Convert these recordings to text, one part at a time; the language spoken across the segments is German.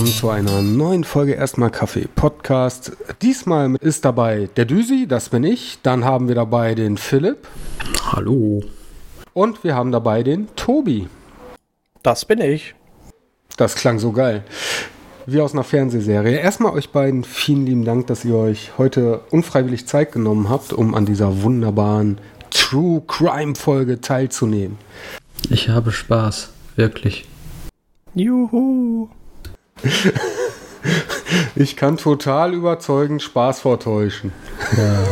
willkommen zu einer neuen Folge Erstmal Kaffee Podcast. Diesmal ist dabei der Düsi, das bin ich. Dann haben wir dabei den Philipp. Hallo. Und wir haben dabei den Tobi. Das bin ich. Das klang so geil. Wie aus einer Fernsehserie. Erstmal euch beiden vielen lieben Dank, dass ihr euch heute unfreiwillig Zeit genommen habt, um an dieser wunderbaren True Crime Folge teilzunehmen. Ich habe Spaß, wirklich. Juhu. Ich kann total überzeugend Spaß vortäuschen. Ja.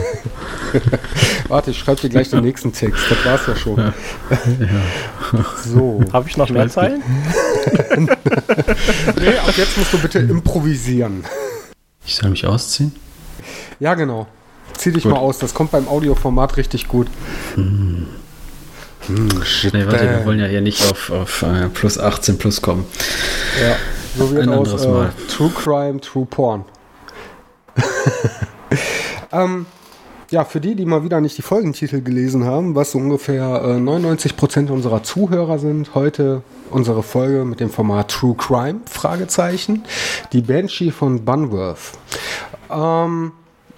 Warte, ich schreibe dir gleich den nächsten Text. Das war's ja schon. Ja. Ja. So. Habe ich noch mehr Zeilen? nee, ab jetzt musst du bitte improvisieren. Ich soll mich ausziehen? Ja, genau. Zieh dich gut. mal aus. Das kommt beim Audioformat richtig gut. Hm. Hm, shit, nee, warte, wir wollen ja hier nicht auf, auf äh, plus 18 plus kommen. Ja, so wird Ein aus äh, True Crime, True Porn. ähm, ja, für die, die mal wieder nicht die Folgentitel gelesen haben, was so ungefähr äh, 99% unserer Zuhörer sind, heute unsere Folge mit dem Format True Crime, Fragezeichen, die Banshee von Bunworth. Ähm,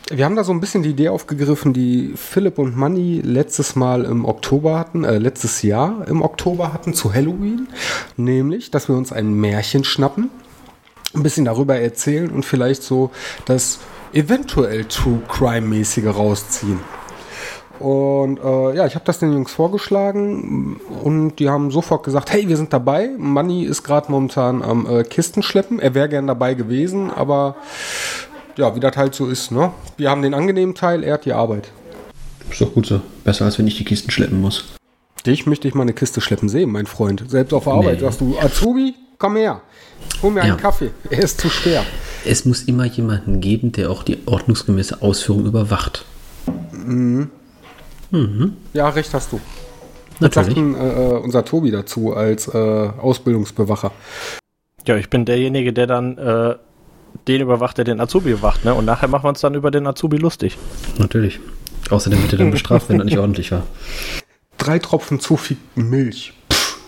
wir haben da so ein bisschen die Idee aufgegriffen, die Philipp und Manny letztes Mal im Oktober hatten, äh, letztes Jahr im Oktober hatten zu Halloween. Nämlich, dass wir uns ein Märchen schnappen, ein bisschen darüber erzählen und vielleicht so das eventuell True Crime-mäßige rausziehen. Und äh, ja, ich habe das den Jungs vorgeschlagen und die haben sofort gesagt, hey, wir sind dabei. Manny ist gerade momentan am äh, Kisten schleppen. Er wäre gern dabei gewesen, aber ja, wie das halt so ist, ne? Wir haben den angenehmen Teil, er hat die Arbeit. Ist doch gut so. Besser, als wenn ich die Kisten schleppen muss. Dich möchte ich mal eine Kiste schleppen sehen, mein Freund. Selbst auf Arbeit nee. sagst du, Azubi, komm her. Hol mir ja. einen Kaffee. Er ist zu schwer. Es muss immer jemanden geben, der auch die ordnungsgemäße Ausführung überwacht. Mhm. Mhm. Ja, recht hast du. Was sagt denn, äh, unser Tobi dazu als äh, Ausbildungsbewacher? Ja, ich bin derjenige, der dann äh, den überwacht, der den Azubi bewacht, ne? Und nachher machen wir uns dann über den Azubi lustig. Natürlich. Außerdem wird er dann bestraft, wenn er nicht ordentlich war. Drei Tropfen zu viel Milch. Pff.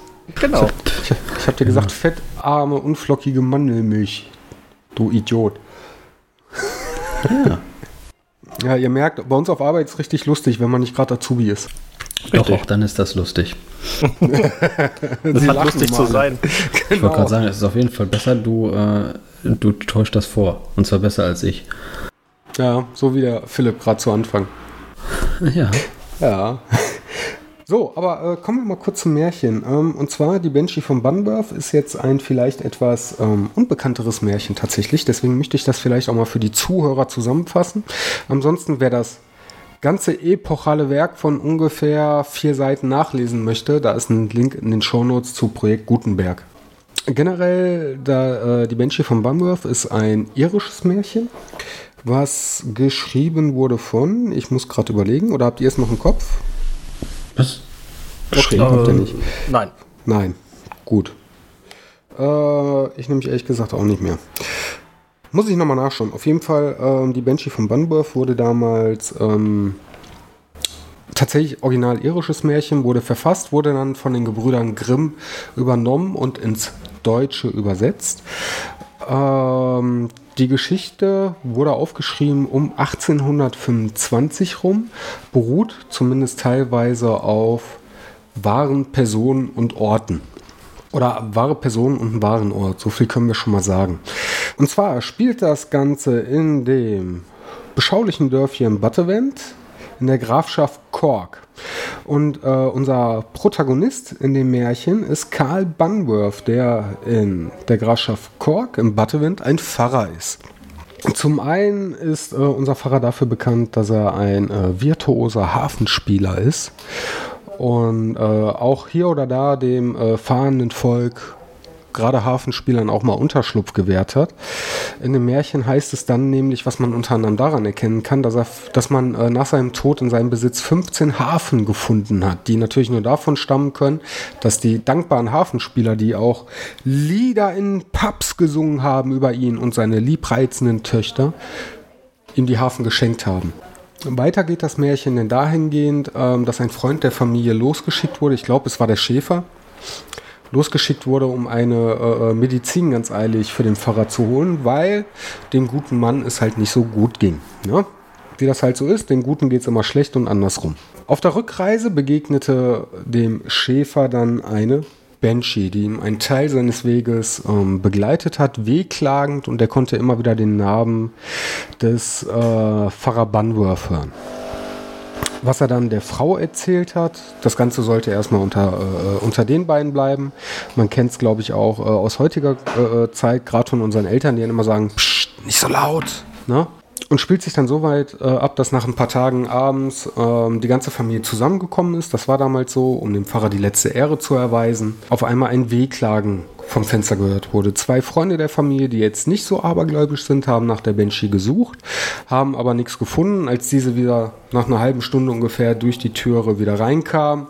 Genau. Ich, ich, ich hab dir gesagt, ja. fettarme, unflockige Mandelmilch. Du Idiot. Ja. Ja, ihr merkt, bei uns auf Arbeit ist es richtig lustig, wenn man nicht gerade Azubi ist. Doch, auch dann ist das lustig. das hat lustig mal. zu sein. Genau. Ich wollte gerade genau. sagen, es ist auf jeden Fall besser, du äh, du täuscht das vor. Und zwar besser als ich. Ja, so wie der Philipp gerade zu Anfang. Ja. Ja. So, aber äh, kommen wir mal kurz zum Märchen. Ähm, und zwar, die Banshee von Bunworth ist jetzt ein vielleicht etwas ähm, unbekannteres Märchen tatsächlich. Deswegen möchte ich das vielleicht auch mal für die Zuhörer zusammenfassen. Ansonsten, wer das ganze epochale Werk von ungefähr vier Seiten nachlesen möchte, da ist ein Link in den Shownotes zu Projekt Gutenberg. Generell, da, äh, die Banshee von Bumworth ist ein irisches Märchen, was geschrieben wurde von, ich muss gerade überlegen, oder habt ihr es noch im Kopf? Was? Okay, äh, habt ihr nicht. Nein. Nein, gut. Äh, ich nehme mich ehrlich gesagt auch nicht mehr. Muss ich nochmal nachschauen. Auf jeden Fall, ähm, die Banshee von Bunworth wurde damals ähm, tatsächlich original irisches Märchen, wurde verfasst, wurde dann von den Gebrüdern Grimm übernommen und ins Deutsche übersetzt. Ähm, die Geschichte wurde aufgeschrieben um 1825 rum, beruht zumindest teilweise auf wahren Personen und Orten. Oder wahre Personen und einen wahren Ort, so viel können wir schon mal sagen. Und zwar spielt das Ganze in dem beschaulichen Dörfchen Buttevant in der Grafschaft Cork. Und äh, unser Protagonist in dem Märchen ist Karl Bunworth, der in der Grafschaft Cork im Buttevant ein Pfarrer ist. Zum einen ist äh, unser Pfarrer dafür bekannt, dass er ein äh, virtuoser Hafenspieler ist und äh, auch hier oder da dem äh, fahrenden Volk gerade Hafenspielern auch mal Unterschlupf gewährt hat. In dem Märchen heißt es dann nämlich, was man unter anderem daran erkennen kann, dass, er, dass man äh, nach seinem Tod in seinem Besitz 15 Hafen gefunden hat, die natürlich nur davon stammen können, dass die dankbaren Hafenspieler, die auch Lieder in Pubs gesungen haben über ihn und seine liebreizenden Töchter, ihm die Hafen geschenkt haben. Weiter geht das Märchen denn dahingehend, ähm, dass ein Freund der Familie losgeschickt wurde. Ich glaube, es war der Schäfer losgeschickt wurde, um eine äh, äh, Medizin ganz eilig für den Pfarrer zu holen, weil dem guten Mann es halt nicht so gut ging. Ne? Wie das halt so ist, dem Guten geht es immer schlecht und andersrum. Auf der Rückreise begegnete dem Schäfer dann eine Banshee, die ihm einen Teil seines Weges ähm, begleitet hat, wehklagend und er konnte immer wieder den Namen des äh, Pfarrer Bunworth hören. Was er dann der Frau erzählt hat, das Ganze sollte erstmal unter, äh, unter den beiden bleiben. Man kennt es, glaube ich, auch äh, aus heutiger äh, Zeit, gerade von unseren Eltern, die dann immer sagen, Psst, nicht so laut. Ne? Und spielt sich dann so weit äh, ab, dass nach ein paar Tagen abends ähm, die ganze Familie zusammengekommen ist. Das war damals so, um dem Pfarrer die letzte Ehre zu erweisen. Auf einmal ein Wehklagen vom Fenster gehört wurde. Zwei Freunde der Familie, die jetzt nicht so abergläubisch sind, haben nach der Banshee gesucht, haben aber nichts gefunden. Als diese wieder nach einer halben Stunde ungefähr durch die Türe wieder reinkam,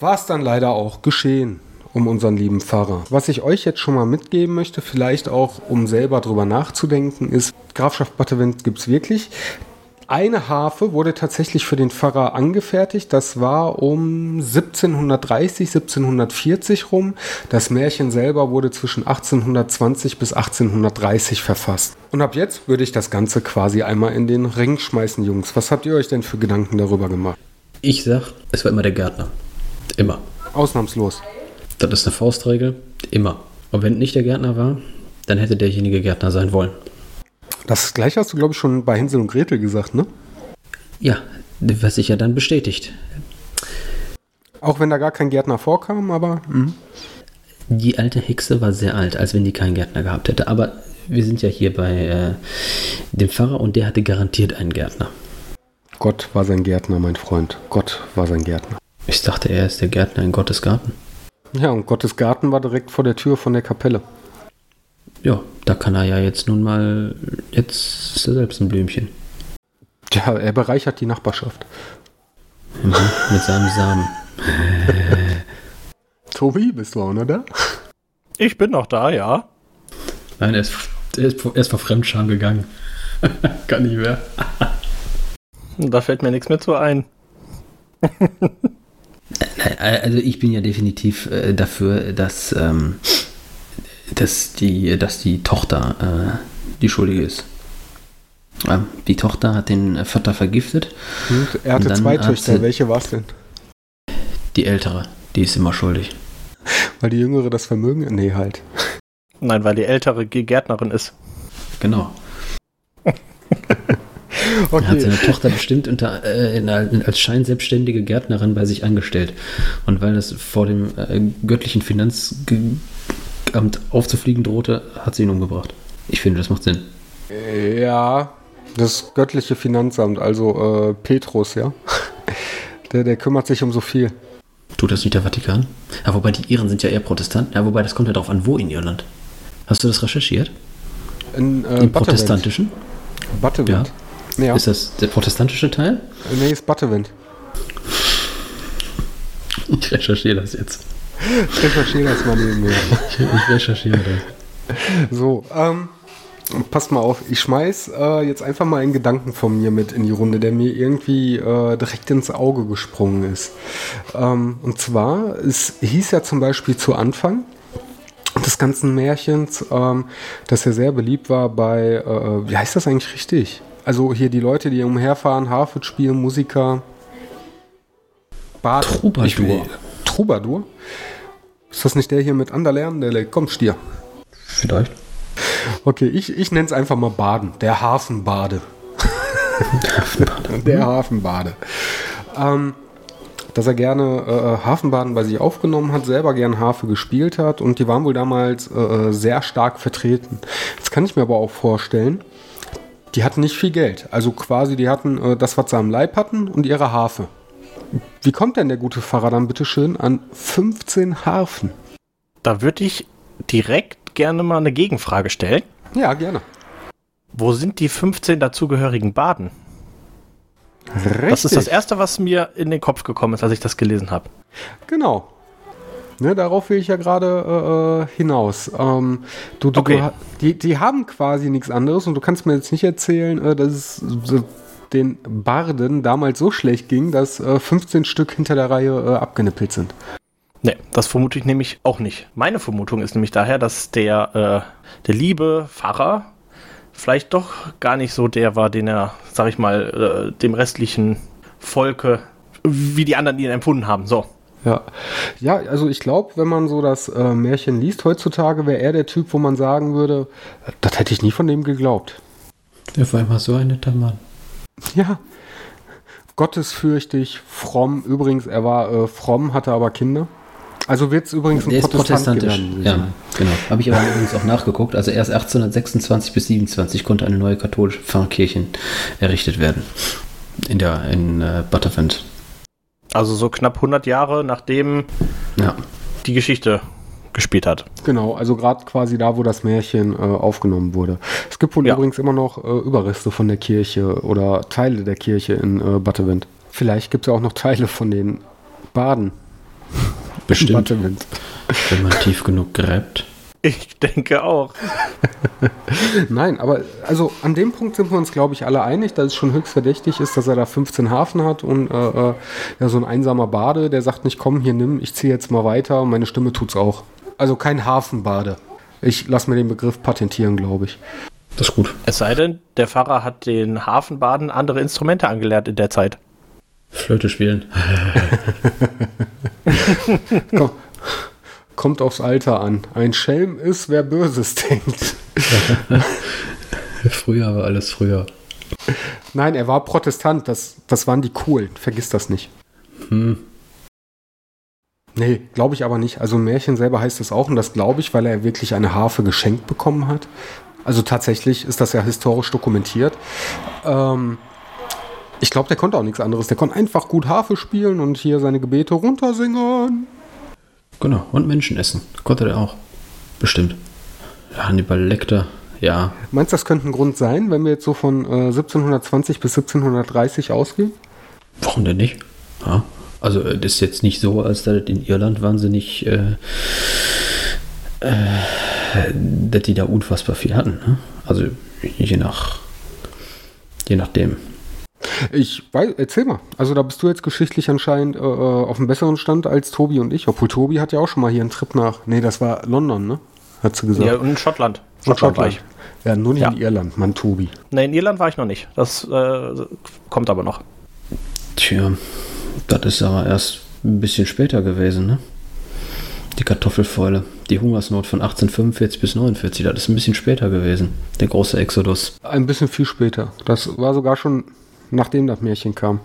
war es dann leider auch geschehen um unseren lieben Pfarrer. Was ich euch jetzt schon mal mitgeben möchte, vielleicht auch um selber drüber nachzudenken, ist, Grafschaft Battevent gibt es wirklich. Eine Harfe wurde tatsächlich für den Pfarrer angefertigt. Das war um 1730, 1740 rum. Das Märchen selber wurde zwischen 1820 bis 1830 verfasst. Und ab jetzt würde ich das Ganze quasi einmal in den Ring schmeißen, Jungs. Was habt ihr euch denn für Gedanken darüber gemacht? Ich sag, es war immer der Gärtner. Immer. Ausnahmslos. Das ist eine Faustregel. Immer. Und wenn nicht der Gärtner war, dann hätte derjenige Gärtner sein wollen. Das gleiche hast du, glaube ich, schon bei Hänsel und Gretel gesagt, ne? Ja, was sich ja dann bestätigt. Auch wenn da gar kein Gärtner vorkam, aber. Mh. Die alte Hexe war sehr alt, als wenn die keinen Gärtner gehabt hätte. Aber wir sind ja hier bei äh, dem Pfarrer und der hatte garantiert einen Gärtner. Gott war sein Gärtner, mein Freund. Gott war sein Gärtner. Ich dachte, er ist der Gärtner in Gottes Garten. Ja, und Gottes Garten war direkt vor der Tür von der Kapelle. Ja, da kann er ja jetzt nun mal, jetzt ist er selbst ein Blümchen. Ja, er bereichert die Nachbarschaft. Mhm, mit seinem Samen. Tobi, bist du auch noch da? Ich bin noch da, ja. Nein, er ist, er ist, er ist vor Fremdscham gegangen. kann nicht mehr. da fällt mir nichts mehr zu ein. Also ich bin ja definitiv äh, dafür, dass, ähm, dass, die, dass die Tochter äh, die Schuldige ist. Ja, die Tochter hat den Vater vergiftet. Und er hatte zwei Töchter. Welche war es denn? Die ältere. Die ist immer schuldig. Weil die jüngere das Vermögen? Nee, halt. Nein, weil die ältere Gärtnerin ist. Genau. Okay. Er hat seine Tochter bestimmt unter, äh, als scheinselbstständige Gärtnerin bei sich angestellt. Und weil das vor dem äh, göttlichen Finanzamt aufzufliegen drohte, hat sie ihn umgebracht. Ich finde, das macht Sinn. Ja, das göttliche Finanzamt, also äh, Petrus, ja. Der, der kümmert sich um so viel. Tut das nicht der Vatikan? Ja, wobei die Iren sind ja eher Protestanten. Ja, wobei das kommt ja darauf an, wo in Irland. Hast du das recherchiert? In, äh, Im protestantischen? Buttevant. Ja. Ja. Ist das der protestantische Teil? Nee, ist Butterwind. Ich recherchiere das jetzt. Ich recherchiere das mal nebenher. Ich, ich recherchiere das. So, ähm, passt mal auf, ich schmeiß äh, jetzt einfach mal einen Gedanken von mir mit in die Runde, der mir irgendwie äh, direkt ins Auge gesprungen ist. Ähm, und zwar, es hieß ja zum Beispiel zu Anfang des ganzen Märchens, ähm, dass er sehr beliebt war bei, äh, wie heißt das eigentlich richtig? Also hier die Leute, die umherfahren, Harford spielen, Musiker. Bad Troubadour. Troubadour? Ist das nicht der hier mit Anderlern? Der komm, Stier. Vielleicht. Okay, ich, ich nenne es einfach mal Baden. Der Hafenbade. der Hafenbade. Ähm, dass er gerne äh, Hafenbaden bei sich aufgenommen hat, selber gern Harfe gespielt hat und die waren wohl damals äh, äh sehr stark vertreten. Jetzt kann ich mir aber auch vorstellen, die hatten nicht viel Geld. Also quasi, die hatten äh, das, was sie am Leib hatten und ihre Harfe. Wie kommt denn der gute Pfarrer dann bitte schön an 15 Harfen? Da würde ich direkt gerne mal eine Gegenfrage stellen. Ja, gerne. Wo sind die 15 dazugehörigen Baden? Richtig. Das ist das Erste, was mir in den Kopf gekommen ist, als ich das gelesen habe. Genau. Ne, darauf will ich ja gerade äh, äh, hinaus. Ähm, du, du, okay. du, die, die haben quasi nichts anderes und du kannst mir jetzt nicht erzählen, äh, dass es den Barden damals so schlecht ging, dass 15 äh, Stück hinter der Reihe äh, abgenippelt sind. Nee, das vermute ich nämlich auch nicht. Meine Vermutung ist nämlich daher, dass der, äh, der liebe Pfarrer vielleicht doch gar nicht so der war, den er, sag ich mal, dem restlichen Volke, wie die anderen ihn empfunden haben. So. Ja, ja also ich glaube, wenn man so das äh, Märchen liest heutzutage, wäre er der Typ, wo man sagen würde, das hätte ich nie von dem geglaubt. Der war immer so ein netter Mann. Ja, gottesfürchtig, fromm. Übrigens, er war äh, fromm, hatte aber Kinder. Also wird es übrigens ein Protestant protestantisch. Geworden, ja, genau. Habe ich aber übrigens auch nachgeguckt. Also erst 1826 bis 27 konnte eine neue katholische Pfarrkirche errichtet werden. In der in äh, Butterfend. Also so knapp 100 Jahre nachdem ja. die Geschichte gespielt hat. Genau, also gerade quasi da, wo das Märchen äh, aufgenommen wurde. Es gibt wohl ja. übrigens immer noch äh, Überreste von der Kirche oder Teile der Kirche in äh, Butterwind. Vielleicht gibt es ja auch noch Teile von den Baden. Bestimmt. Wenn man tief genug gräbt. Ich denke auch. Nein, aber also an dem Punkt sind wir uns, glaube ich, alle einig, dass es schon höchst verdächtig ist, dass er da 15 Hafen hat und äh, äh, ja, so ein einsamer Bade, der sagt nicht, komm, hier nimm, ich ziehe jetzt mal weiter und meine Stimme tut's auch. Also kein Hafenbade. Ich lasse mir den Begriff patentieren, glaube ich. Das ist gut. Es sei denn, der Pfarrer hat den Hafenbaden andere Instrumente angelernt in der Zeit. Flöte spielen. Komm, kommt aufs Alter an. Ein Schelm ist, wer Böses denkt. früher war alles früher. Nein, er war Protestant. Das, das waren die Coolen. Vergiss das nicht. Hm. Nee, glaube ich aber nicht. Also Märchen selber heißt es auch und das glaube ich, weil er wirklich eine Harfe geschenkt bekommen hat. Also tatsächlich ist das ja historisch dokumentiert. Ähm, ich glaube, der konnte auch nichts anderes. Der konnte einfach gut Harfe spielen und hier seine Gebete runtersingen. Genau, und Menschen essen. Konnte der auch. Bestimmt. Hannibal Lecter, ja. Meinst du, das könnte ein Grund sein, wenn wir jetzt so von äh, 1720 bis 1730 ausgehen? Warum denn nicht? Ja. Also, äh, das ist jetzt nicht so, als dass in Irland wahnsinnig, äh, äh, dass die da unfassbar viel hatten. Ne? Also, je nach, je nachdem. Ich weiß, erzähl mal. Also da bist du jetzt geschichtlich anscheinend äh, äh, auf einem besseren Stand als Tobi und ich. Obwohl Tobi hat ja auch schon mal hier einen Trip nach. Nee, das war London, ne? Hat sie gesagt. Ja, und Schottland. Schottland, Schottland. war ich. Ja, nur nicht ja. in Irland, Mann, Tobi. Nee, in Irland war ich noch nicht. Das äh, kommt aber noch. Tja, das ist aber erst ein bisschen später gewesen, ne? Die Kartoffelfäule, die Hungersnot von 1845 bis 49, das ist ein bisschen später gewesen. Der große Exodus. Ein bisschen viel später. Das war sogar schon nachdem das Märchen kam.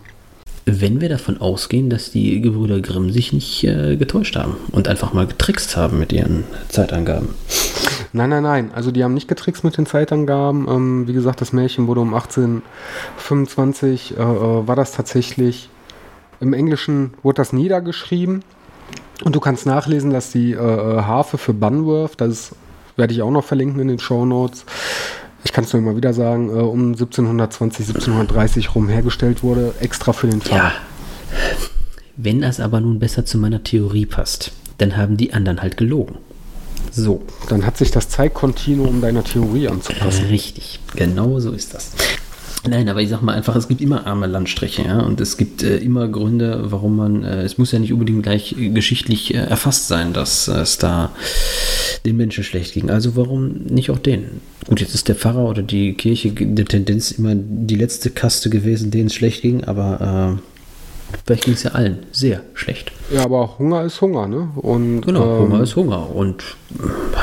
Wenn wir davon ausgehen, dass die Gebrüder Grimm sich nicht äh, getäuscht haben und einfach mal getrickst haben mit ihren Zeitangaben. Nein, nein, nein. Also die haben nicht getrickst mit den Zeitangaben. Ähm, wie gesagt, das Märchen wurde um 1825, äh, äh, war das tatsächlich, im Englischen wurde das niedergeschrieben. Und du kannst nachlesen, dass die äh, äh Harfe für Bunworth, das werde ich auch noch verlinken in den Show Notes, ich kann es nur immer wieder sagen, äh, um 1720, 1730 rum hergestellt wurde, extra für den Fall. Ja. Wenn das aber nun besser zu meiner Theorie passt, dann haben die anderen halt gelogen. So, dann hat sich das Zeitkontinuum deiner Theorie anzupassen. Richtig, genau so ist das. Nein, aber ich sag mal einfach, es gibt immer arme Landstriche, ja, und es gibt äh, immer Gründe, warum man, äh, es muss ja nicht unbedingt gleich äh, geschichtlich äh, erfasst sein, dass es da den Menschen schlecht ging. Also warum nicht auch denen? Gut, jetzt ist der Pfarrer oder die Kirche der Tendenz immer die letzte Kaste gewesen, denen es schlecht ging, aber äh, vielleicht ging es ja allen sehr schlecht. Ja, aber Hunger ist Hunger, ne? Und, genau, ähm, Hunger ist Hunger. Und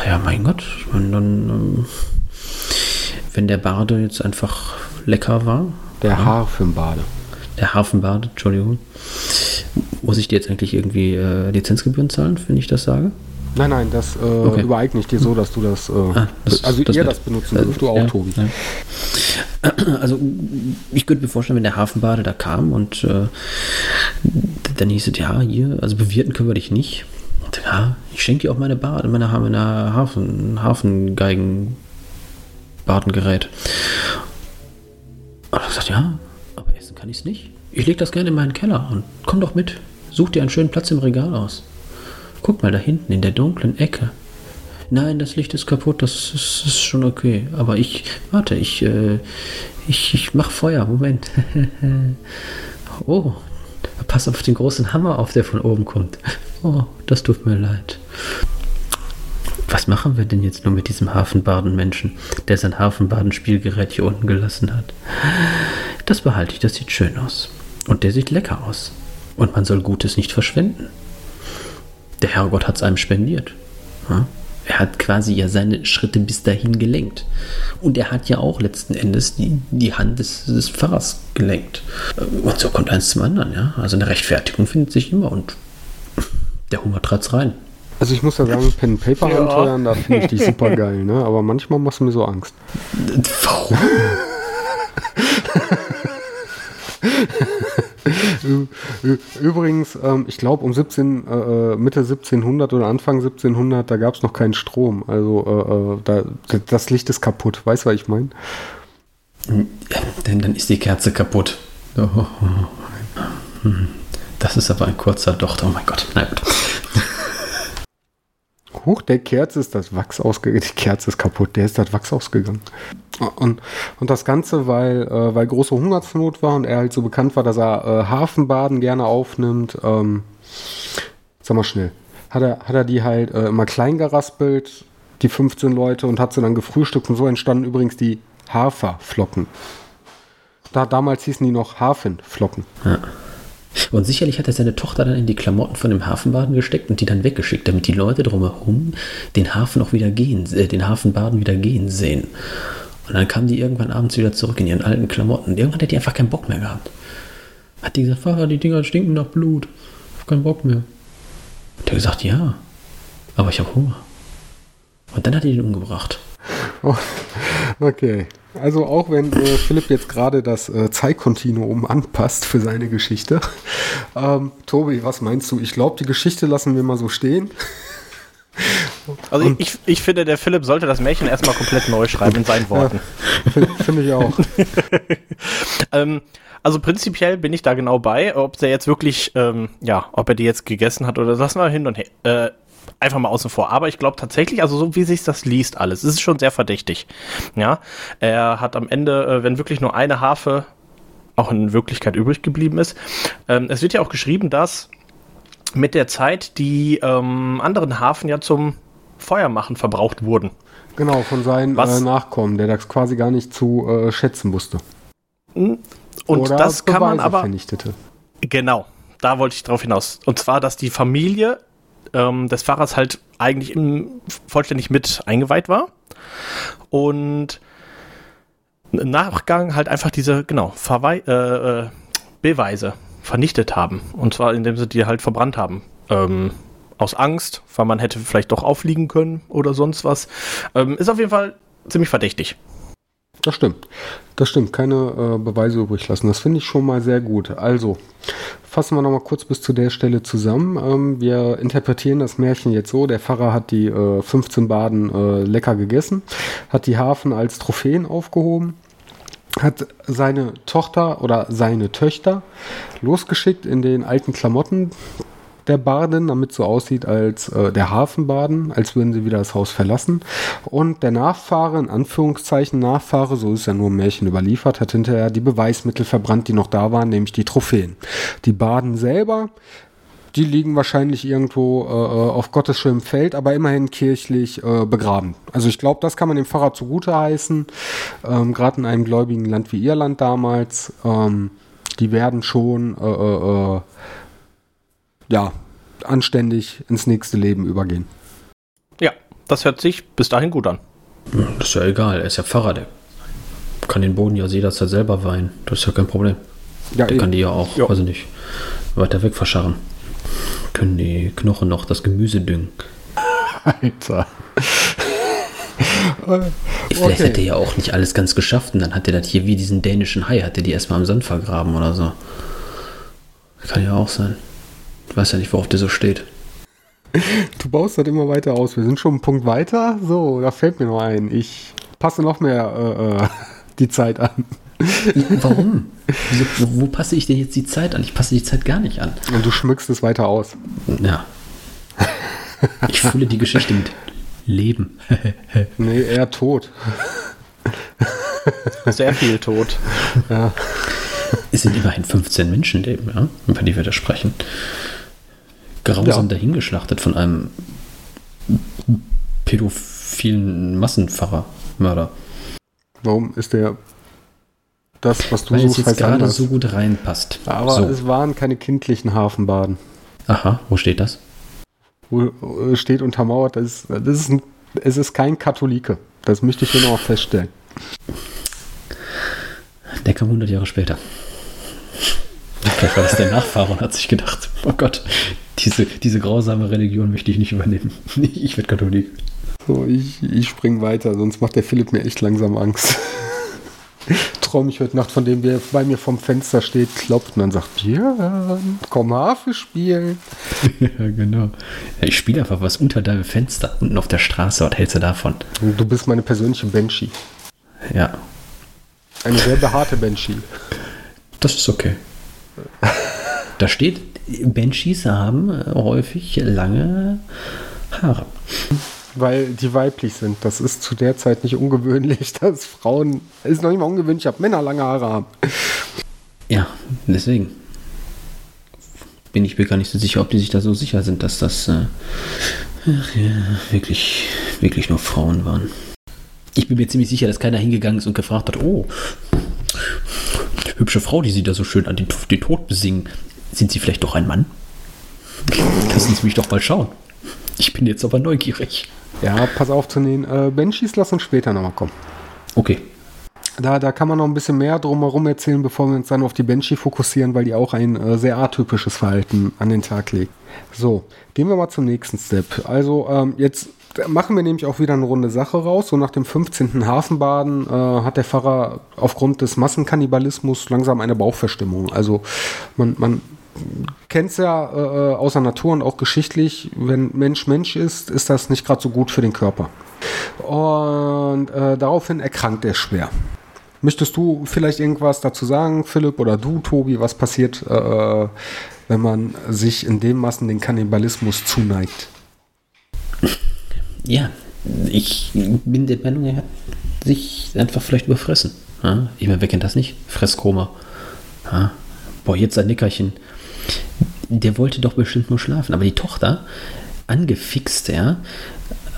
ja, mein Gott, ich meine, dann, ähm, wenn der Barde jetzt einfach lecker war. Der ja. Hafenbade. Der Hafenbade, Entschuldigung. Muss ich dir jetzt eigentlich irgendwie äh, Lizenzgebühren zahlen, wenn ich das sage? Nein, nein, das äh, okay. übereigne ich dir so, dass du das, äh, ah, das also das ihr das benutzen dürft, du auch, ja, Tobi. Ja. Also ich könnte mir vorstellen, wenn der Hafenbade da kam und äh, dann hieß es, ja, hier, also bewirten können wir dich nicht. Und, ja, ich schenke dir auch meine Bade, meine, meine Hafen, Hafengeigen Badengerät. Und er sagt, ja, aber essen kann ich es nicht. Ich lege das gerne in meinen Keller und komm doch mit. Such dir einen schönen Platz im Regal aus. Guck mal da hinten in der dunklen Ecke. Nein, das Licht ist kaputt, das ist, ist schon okay. Aber ich, warte, ich, äh, ich, ich mach Feuer. Moment. oh, pass auf den großen Hammer auf, der von oben kommt. Oh, das tut mir leid. Was machen wir denn jetzt nur mit diesem Hafenbaden-Menschen, der sein Hafenbaden-Spielgerät hier unten gelassen hat? Das behalte ich, das sieht schön aus. Und der sieht lecker aus. Und man soll Gutes nicht verschwenden. Der Herrgott hat es einem spendiert. Er hat quasi ja seine Schritte bis dahin gelenkt. Und er hat ja auch letzten Endes die, die Hand des, des Pfarrers gelenkt. Und so kommt eins zum anderen, ja. Also eine Rechtfertigung findet sich immer und der Hunger trat's rein. Also ich muss ja sagen, Pen Paper ja. Abenteuern, da finde ich dich super geil, ne? Aber manchmal machst du mir so Angst. Warum? Übrigens, ähm, ich glaube um 17, äh, äh, Mitte 1700 oder Anfang 1700, da gab es noch keinen Strom. Also äh, äh da, das Licht ist kaputt. Weißt du, was ich meine? Ja, denn dann ist die Kerze kaputt. Oh, Das ist aber ein kurzer Docht. Oh mein Gott. Na gut. Huch, der Kerze ist das Wachs ausgegangen. Die Kerze ist kaputt, der ist das Wachs ausgegangen. Und, und das Ganze, weil, äh, weil große Hungersnot war und er halt so bekannt war, dass er äh, Hafenbaden gerne aufnimmt. Ähm, sag mal schnell. Hat er, hat er die halt äh, immer klein geraspelt, die 15 Leute, und hat sie dann gefrühstückt. Und so entstanden übrigens die Haferflocken. Da, damals hießen die noch Hafenflocken. Ja. Und sicherlich hat er seine Tochter dann in die Klamotten von dem Hafenbaden gesteckt und die dann weggeschickt, damit die Leute drumherum den Hafen auch wieder gehen, äh, den Hafenbaden wieder gehen sehen. Und dann kam die irgendwann abends wieder zurück in ihren alten Klamotten. Und irgendwann hat die einfach keinen Bock mehr gehabt. Hat die gesagt, Fahrer, die Dinger stinken nach Blut. Ich hab keinen Bock mehr. Und er gesagt, ja, aber ich habe Hunger. Und dann hat er ihn umgebracht. Oh, okay. Also auch wenn äh, Philipp jetzt gerade das äh, Zeitkontinuum anpasst für seine Geschichte. Ähm, Tobi, was meinst du? Ich glaube, die Geschichte lassen wir mal so stehen. Also ich, ich finde, der Philipp sollte das Märchen erstmal komplett neu schreiben in seinen Worten. Ja, finde ich auch. ähm, also prinzipiell bin ich da genau bei, ob der jetzt wirklich, ähm, ja, ob er die jetzt gegessen hat oder lassen wir hin und her. Äh, einfach mal außen vor. Aber ich glaube tatsächlich, also so wie sich das liest alles, ist es schon sehr verdächtig. Ja, er hat am Ende, äh, wenn wirklich nur eine Harfe auch in Wirklichkeit übrig geblieben ist. Ähm, es wird ja auch geschrieben, dass mit der Zeit die ähm, anderen Hafen ja zum Feuermachen verbraucht wurden. Genau, von seinen äh, Nachkommen, der das quasi gar nicht zu äh, schätzen wusste. Und Oder das kann man aber. Vernichtete. Genau, da wollte ich drauf hinaus. Und zwar, dass die Familie ähm, des Pfarrers halt eigentlich im, vollständig mit eingeweiht war. Und im Nachgang halt einfach diese, genau, Verwei äh, äh, Beweise vernichtet haben. Und zwar indem sie die halt verbrannt haben. Ähm, aus Angst, weil man hätte vielleicht doch auffliegen können oder sonst was. Ähm, ist auf jeden Fall ziemlich verdächtig. Das stimmt. Das stimmt. Keine äh, Beweise übrig lassen. Das finde ich schon mal sehr gut. Also, fassen wir nochmal kurz bis zu der Stelle zusammen. Ähm, wir interpretieren das Märchen jetzt so. Der Pfarrer hat die äh, 15 Baden äh, lecker gegessen, hat die Hafen als Trophäen aufgehoben, hat seine Tochter oder seine Töchter losgeschickt in den alten Klamotten, der Baden, damit so aussieht als äh, der Hafenbaden, als würden sie wieder das Haus verlassen. Und der Nachfahre, in Anführungszeichen Nachfahre, so ist ja nur ein Märchen überliefert, hat hinterher die Beweismittel verbrannt, die noch da waren, nämlich die Trophäen. Die Baden selber, die liegen wahrscheinlich irgendwo äh, äh auf Gottes schönem Feld, aber immerhin kirchlich äh, begraben. Also ich glaube, das kann man dem Pfarrer zugute heißen, ähm, gerade in einem gläubigen Land wie Irland damals. Ähm, die werden schon äh, äh, äh ja, anständig ins nächste Leben übergehen. Ja, das hört sich bis dahin gut an. Das ist ja egal, er ist ja Pfarrer, der kann den Boden ja jederzeit selber weihen. Das ist ja kein Problem. Ja, der eben. kann die ja auch, jo. weiß ich nicht, weiter weg verscharren. Können die Knochen noch das Gemüse düngen. Alter. okay. Vielleicht hätte er ja auch nicht alles ganz geschafft und dann hat er das hier wie diesen dänischen Hai, hat er die erstmal im Sand vergraben oder so. Kann ja auch sein. Ich weiß ja nicht, worauf der so steht. Du baust das immer weiter aus. Wir sind schon einen Punkt weiter. So, da fällt mir noch ein. Ich passe noch mehr äh, äh die Zeit an. Warum? Wieso, wo, wo, passe ich denn jetzt die Zeit an? Ich passe die Zeit gar nicht an. Und du schmückst es weiter aus. Ja. Ich fühle die Geschichte mit Leben. nee, eher tot. Sehr viel tot. Ja. Es sind immerhin 15 Menschenleben, ja, über die wir da sprechen. Grausam Ja. dahingeschlachtet von einem pädophilen Massenpfarrer, Mörder. Warum ist der das, was du Weil es suchst, jetzt heißt gerade anders? so gut reinpasst. Aber so. es waren keine kindlichen Hafenbaden. Aha, wo steht das? Wo äh, steht untermauert, das ist, das ist ein, es ist kein Katholike. Das möchte ich hier noch feststellen. Der kam 100 Jahre später. Vielleicht war das der Nachfahre und hat sich gedacht, oh Gott, diese, diese grausame Religion möchte ich nicht übernehmen. Ich werde Katholik. So, ich, ich spring weiter, sonst macht der Philipp mir echt langsam Angst. Traum ich heute Nacht von dem, der bei mir vom Fenster steht, klopft und dann sagt, Björn, komm Harfe spielen. ja, genau. Ich spiele einfach was unter deinem Fenster, unten auf der Straße. Was hältst du davon? Du bist meine persönliche Banshee. Ja, Eine sehr behaarte Banshee. das ist okay. Da steht, Banshees haben äh, häufig lange Haare. Weil die weiblich sind. Das ist zu der Zeit nicht ungewöhnlich, dass Frauen, es ist noch nicht mal ungewöhnlich, dass Männer lange Haare haben. Ja, deswegen bin ich mir gar nicht so sicher, ob die sich da so sicher sind, dass das äh, ja, wirklich, wirklich nur Frauen waren. Ich bin mir ziemlich sicher, dass keiner hingegangen ist und gefragt hat, oh, hübsche Frau, die sie da so schön an den, den Tod besingen, sind sie vielleicht doch ein Mann? Lassen Sie mich doch mal schauen. Ich bin jetzt aber neugierig. Ja, pass auf zu nehmen. Äh, Banshees lass uns später nochmal kommen. Okay, Da, da kann man noch ein bisschen mehr drumherum erzählen, bevor wir uns dann auf die Banshee fokussieren, weil die auch ein äh, sehr atypisches Verhalten an den Tag legt. So, gehen wir mal zum nächsten Step. Also ähm, jetzt machen wir nämlich auch wieder eine runde Sache raus. So nach dem 15. Hafenbaden äh, hat der Pfarrer aufgrund des Massenkannibalismus langsam eine Bauchverstimmung. Also man, man kennt es ja äh, äh, außer Natur und auch geschichtlich, wenn Mensch Mensch ist, ist das nicht gerade so gut für den Körper. Und äh, daraufhin erkrankt er schwer. Möchtest du vielleicht irgendwas dazu sagen, Philipp, oder du, Tobi, was passiert, äh, wenn man sich in dem Massen den Kannibalismus zuneigt? Ja, ich bin der Meinung, er hat sich einfach vielleicht überfressen. Ich meine, wer kennt das nicht? Fresskoma. Boah, jetzt ein Nickerchen. Der wollte doch bestimmt nur schlafen, aber die Tochter, angefixt, ja,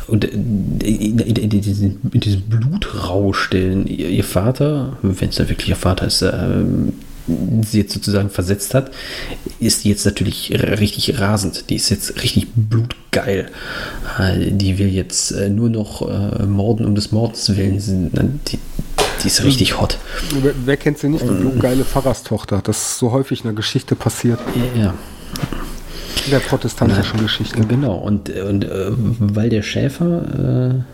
und äh, in, in, in, in diesem Blutrausch, den ihr, ihr Vater, wenn es dann wirklich ihr Vater ist, ähm, sie jetzt sozusagen versetzt hat, ist jetzt natürlich richtig rasend. Die ist jetzt richtig blutgeil. Äh, Die will jetzt äh, nur noch äh, morden um des Mordens willen. Die, die ist richtig hot. Wer, wer kennt sie nicht? Die blutgeile Pfarrerstochter. Das ist so häufig in der Geschichte passiert. Ja, In der protestantischen Geschichte. genau. Und, und äh, weil der Schäfer,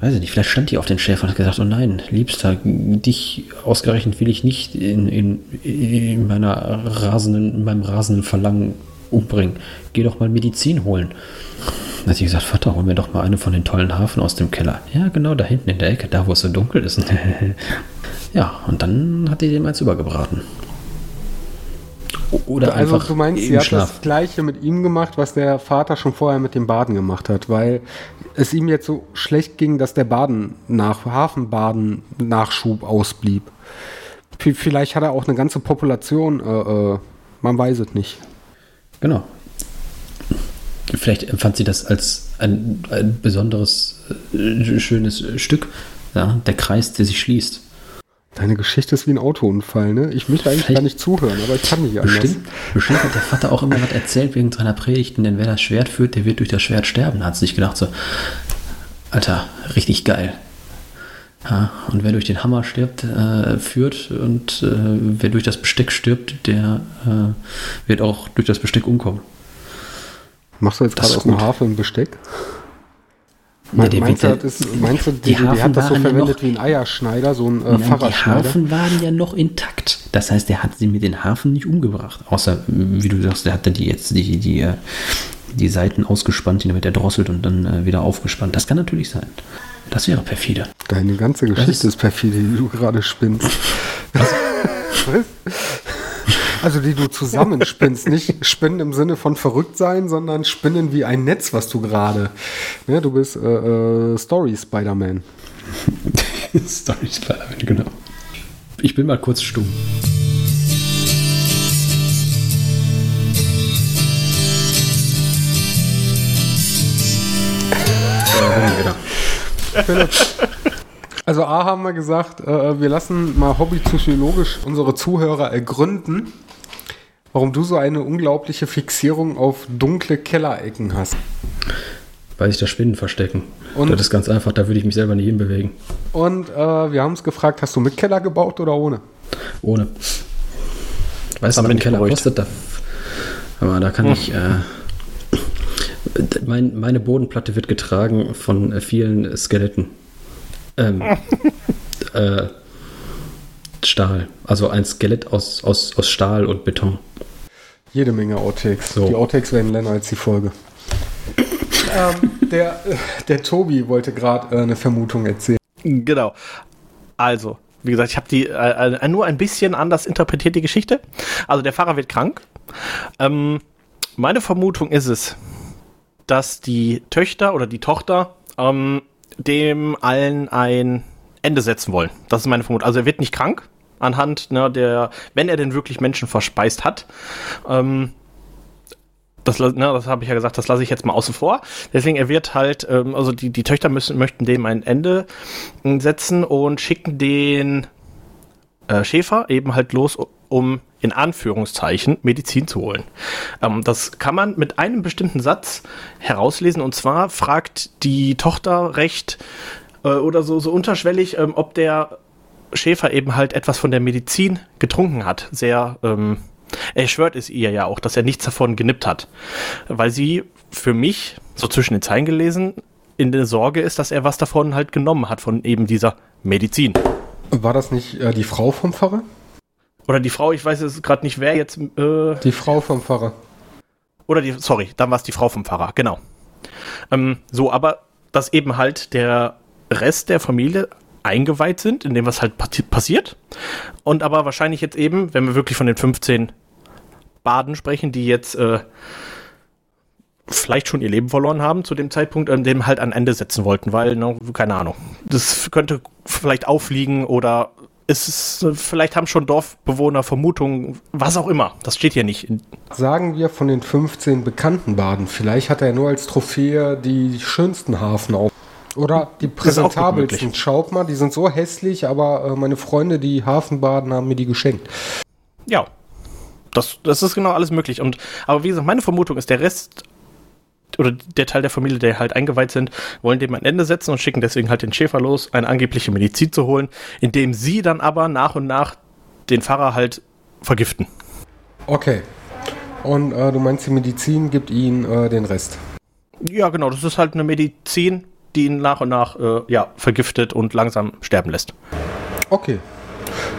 äh, weiß ich nicht, vielleicht stand die auf den Schäfer und hat gesagt, oh nein, Liebster, dich ausgerechnet will ich nicht in, in, in meiner rasenden, in meinem rasenden Verlangen umbringen. Geh doch mal Medizin holen. Hat sie gesagt, Vater, hol mir doch mal eine von den tollen Hafen aus dem Keller. Ja, genau, da hinten in der Ecke, da wo es so dunkel ist. ja, und dann hat die dem eins übergebraten. Oder Also einfach du meinst, sie hat Schlaf. das gleiche mit ihm gemacht, was der Vater schon vorher mit dem Baden gemacht hat, weil es ihm jetzt so schlecht ging, dass der Baden nach Hafenbaden Nachschub ausblieb. V- Vielleicht hat er auch eine ganze Population, äh, äh, man weiß es nicht. Genau. Vielleicht empfand sie das als ein, ein besonderes, äh, schönes Stück. Ja, der Kreis, der sich schließt. Deine Geschichte ist wie ein Autounfall, ne? Ich möchte eigentlich Vielleicht- gar nicht zuhören, aber ich kann nicht anders. Bestimmt, bestimmt hat der Vater auch immer was erzählt wegen seiner Predigten, denn wer das Schwert führt, der wird durch das Schwert sterben. Da hat sie sich gedacht so, Alter, richtig geil. Ja, und wer durch den Hammer stirbt, äh, führt und äh, wer durch das Besteck stirbt, der äh, wird auch durch das Besteck umkommen. Machst du jetzt gerade aus dem gut. Hafer ein Besteck? Ja, der meinst, du, das meinst du, die, die die, hat das so ja verwendet noch- wie ein Eierschneider, so ein äh, Nein, die Pfarrerschneider? Hafen waren ja noch intakt. Das heißt, er hat sie mit den Hafen nicht umgebracht. Außer, wie du sagst, der hat dann die jetzt die, die, äh, die Seiten ausgespannt, die damit er drosselt und dann äh, wieder aufgespannt. Das kann natürlich sein. Das wäre perfide. Deine ganze Geschichte ist, ist- perfide, die du gerade spinnst. Was? Also die du zusammenspinnst, nicht spinnen im Sinne von verrückt sein, sondern spinnen wie ein Netz, was du gerade. Ne, du bist äh, äh, Story Spider-Man. Story Spider-Man, genau. Ich bin mal kurz stumm. Also A haben wir gesagt, äh, äh, wir lassen mal hobbypsychologisch unsere Zuhörer ergründen, warum du so eine unglaubliche Fixierung auf dunkle Kellerecken hast. Weil sich da Spinnen verstecken. Und- das ist ganz einfach, da würde ich mich selber nicht hinbewegen. Und äh, wir haben uns gefragt, hast du mit Keller gebaut oder ohne? Ohne. Weißt du, Dann was bin ein ich Keller beruhigt. kostet? Da, aber da kann ich. Äh, mein, meine Bodenplatte wird getragen von äh, vielen Skeletten. Ähm, äh, Stahl. Also ein Skelett aus, aus, aus Stahl und Beton. Jede Menge Outtakes. So. Die Outtakes werden länger als die Folge. ähm, der, äh, der Tobi wollte gerade äh, eine Vermutung erzählen. Genau. Also, wie gesagt, ich habe die äh, äh, nur ein bisschen anders interpretiert, die Geschichte. Also, der Fahrer wird krank. Ähm, meine Vermutung ist es, dass die Töchter oder die Tochter ähm, dem allen ein Ende setzen wollen. Das ist meine Vermutung. Also, er wird nicht krank anhand ne, der, wenn er denn wirklich Menschen verspeist hat. Ähm, das, ne, das habe ich ja gesagt, das lasse ich jetzt mal außen vor. Deswegen, er wird halt, ähm, also die, die Töchter müssen, möchten dem ein Ende äh, setzen und schicken den äh, Schäfer eben halt los, um in Anführungszeichen Medizin zu holen. Ähm, das kann man mit einem bestimmten Satz herauslesen und zwar fragt die Tochter recht äh, oder so, so unterschwellig, ähm, ob der Schäfer eben halt etwas von der Medizin getrunken hat. Sehr, ähm, er schwört es ihr ja auch, dass er nichts davon genippt hat. Weil sie für mich, so zwischen den Zeilen gelesen, in der Sorge ist, dass er was davon halt genommen hat, von eben dieser Medizin. War das nicht äh, die Frau vom Pfarrer? Oder die Frau, ich weiß jetzt gerade nicht, wer jetzt, äh, Die Frau vom Pfarrer. Oder die, sorry, dann war es die Frau vom Pfarrer, genau. Ähm, so, aber dass eben halt der Rest der Familie eingeweiht sind, in dem was halt passi- passiert. Und aber wahrscheinlich jetzt eben, wenn wir wirklich von den 15 Baden sprechen, die jetzt äh, vielleicht schon ihr Leben verloren haben zu dem Zeitpunkt, an dem halt ein Ende setzen wollten, weil, ne, keine Ahnung, das könnte vielleicht auffliegen oder es ist, vielleicht haben schon Dorfbewohner Vermutungen, was auch immer. Das steht hier nicht. Sagen wir von den 15 bekannten Baden. Vielleicht hat er nur als Trophäe die schönsten Hafen auf. Oder die präsentabelsten. Schaut mal, die sind so hässlich, aber äh, meine Freunde, die Hafenbaden, haben mir die geschenkt. Ja, das, das ist genau alles möglich. Und, aber wie gesagt, meine Vermutung ist, der Rest oder der Teil der Familie, der halt eingeweiht sind, wollen dem ein Ende setzen und schicken deswegen halt den Schäfer los, eine angebliche Medizin zu holen, indem sie dann aber nach und nach den Pfarrer halt vergiften. Okay. Und äh, du meinst, die Medizin gibt ihnen äh, den Rest. Ja, genau, das ist halt eine Medizin, die ihn nach und nach äh, ja, vergiftet und langsam sterben lässt. Okay.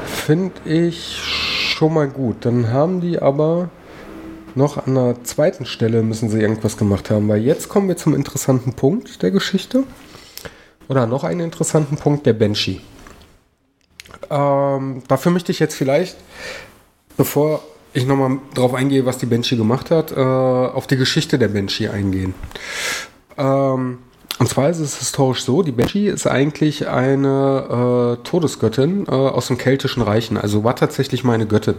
Finde ich schon mal gut. Dann haben die aber noch an der zweiten Stelle müssen sie irgendwas gemacht haben, weil jetzt kommen wir zum interessanten Punkt der Geschichte. Oder noch einen interessanten Punkt, der Banshee. Ähm, dafür möchte ich jetzt vielleicht, bevor ich nochmal drauf eingehe, was die Banshee gemacht hat, äh, auf die Geschichte der Banshee eingehen. Ähm, und zwar ist es historisch so, die Banshee ist eigentlich eine äh, Todesgöttin äh, aus dem keltischen Reichen, also war tatsächlich mal eine Göttin.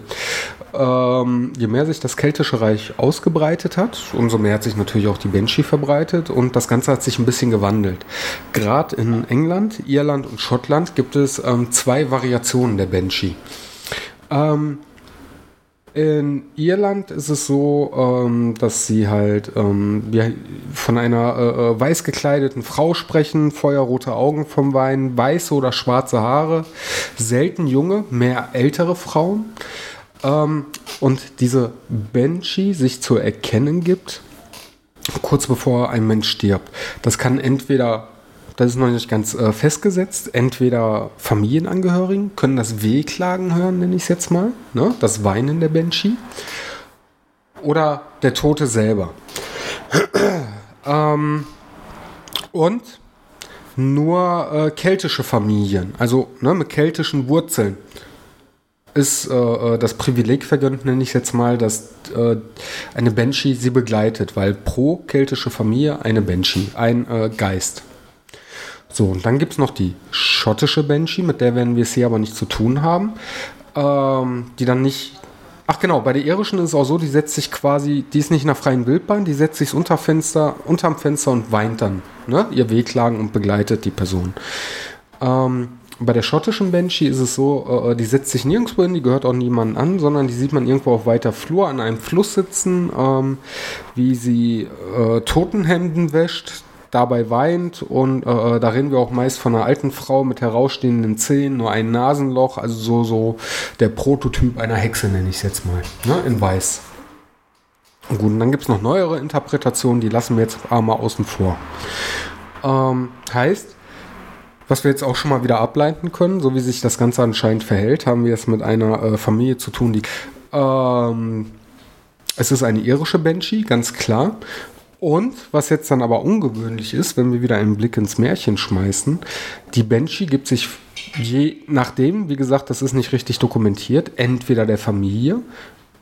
Ähm, je mehr sich das keltische Reich ausgebreitet hat, umso mehr hat sich natürlich auch die Banshee verbreitet und das Ganze hat sich ein bisschen gewandelt. Gerade in England, Irland und Schottland gibt es ähm, zwei Variationen der Banshee. Ähm, in Irland ist es so, ähm, dass sie halt ähm, von einer äh, äh, weiß gekleideten Frau sprechen, feuerrote Augen vom Wein, weiße oder schwarze Haare, selten junge, mehr ältere Frauen. Ähm, und diese Banshee sich zu erkennen gibt, kurz bevor ein Mensch stirbt. Das kann entweder, das ist noch nicht ganz äh, festgesetzt, entweder Familienangehörigen können das Wehklagen hören, nenne ich es jetzt mal, ne? das Weinen der Banshee, oder der Tote selber. ähm, und nur äh, keltische Familien, also ne, mit keltischen Wurzeln, ist äh, äh, das Privileg vergönnt, nenne ich es jetzt mal, dass äh, eine Banshee sie begleitet, weil pro keltische Familie eine Banshee, ein äh, Geist. So, und dann gibt es noch die schottische Banshee, mit der werden wir es hier aber nicht zu tun haben, ähm, die dann nicht Ach genau, bei der irischen ist es auch so, die setzt sich quasi, die ist nicht in der freien Wildbahn, die setzt sich unter Fenster, unterm Fenster und weint dann ne, ihr Wehklagen und begleitet die Person. Ähm, bei der schottischen Banshee ist es so, äh, die setzt sich nirgendwo hin, die gehört auch niemandem an, sondern die sieht man irgendwo auf weiter Flur an einem Fluss sitzen, ähm, wie sie äh, Totenhemden wäscht, dabei weint und äh, da reden wir auch meist von einer alten Frau mit herausstehenden Zähnen, nur ein Nasenloch, also so, so der Prototyp einer Hexe nenne ich es jetzt mal, ne, in weiß. Und gut, und dann gibt es noch neuere Interpretationen, die lassen wir jetzt mal außen vor. Ähm, heißt, was wir jetzt auch schon mal wieder ableiten können, so wie sich das Ganze anscheinend verhält, haben wir es mit einer äh, Familie zu tun, die. Ähm, es ist eine irische Banshee, ganz klar. Und was jetzt dann aber ungewöhnlich ist, wenn wir wieder einen Blick ins Märchen schmeißen, die Banshee gibt sich je nachdem, wie gesagt, das ist nicht richtig dokumentiert, entweder der Familie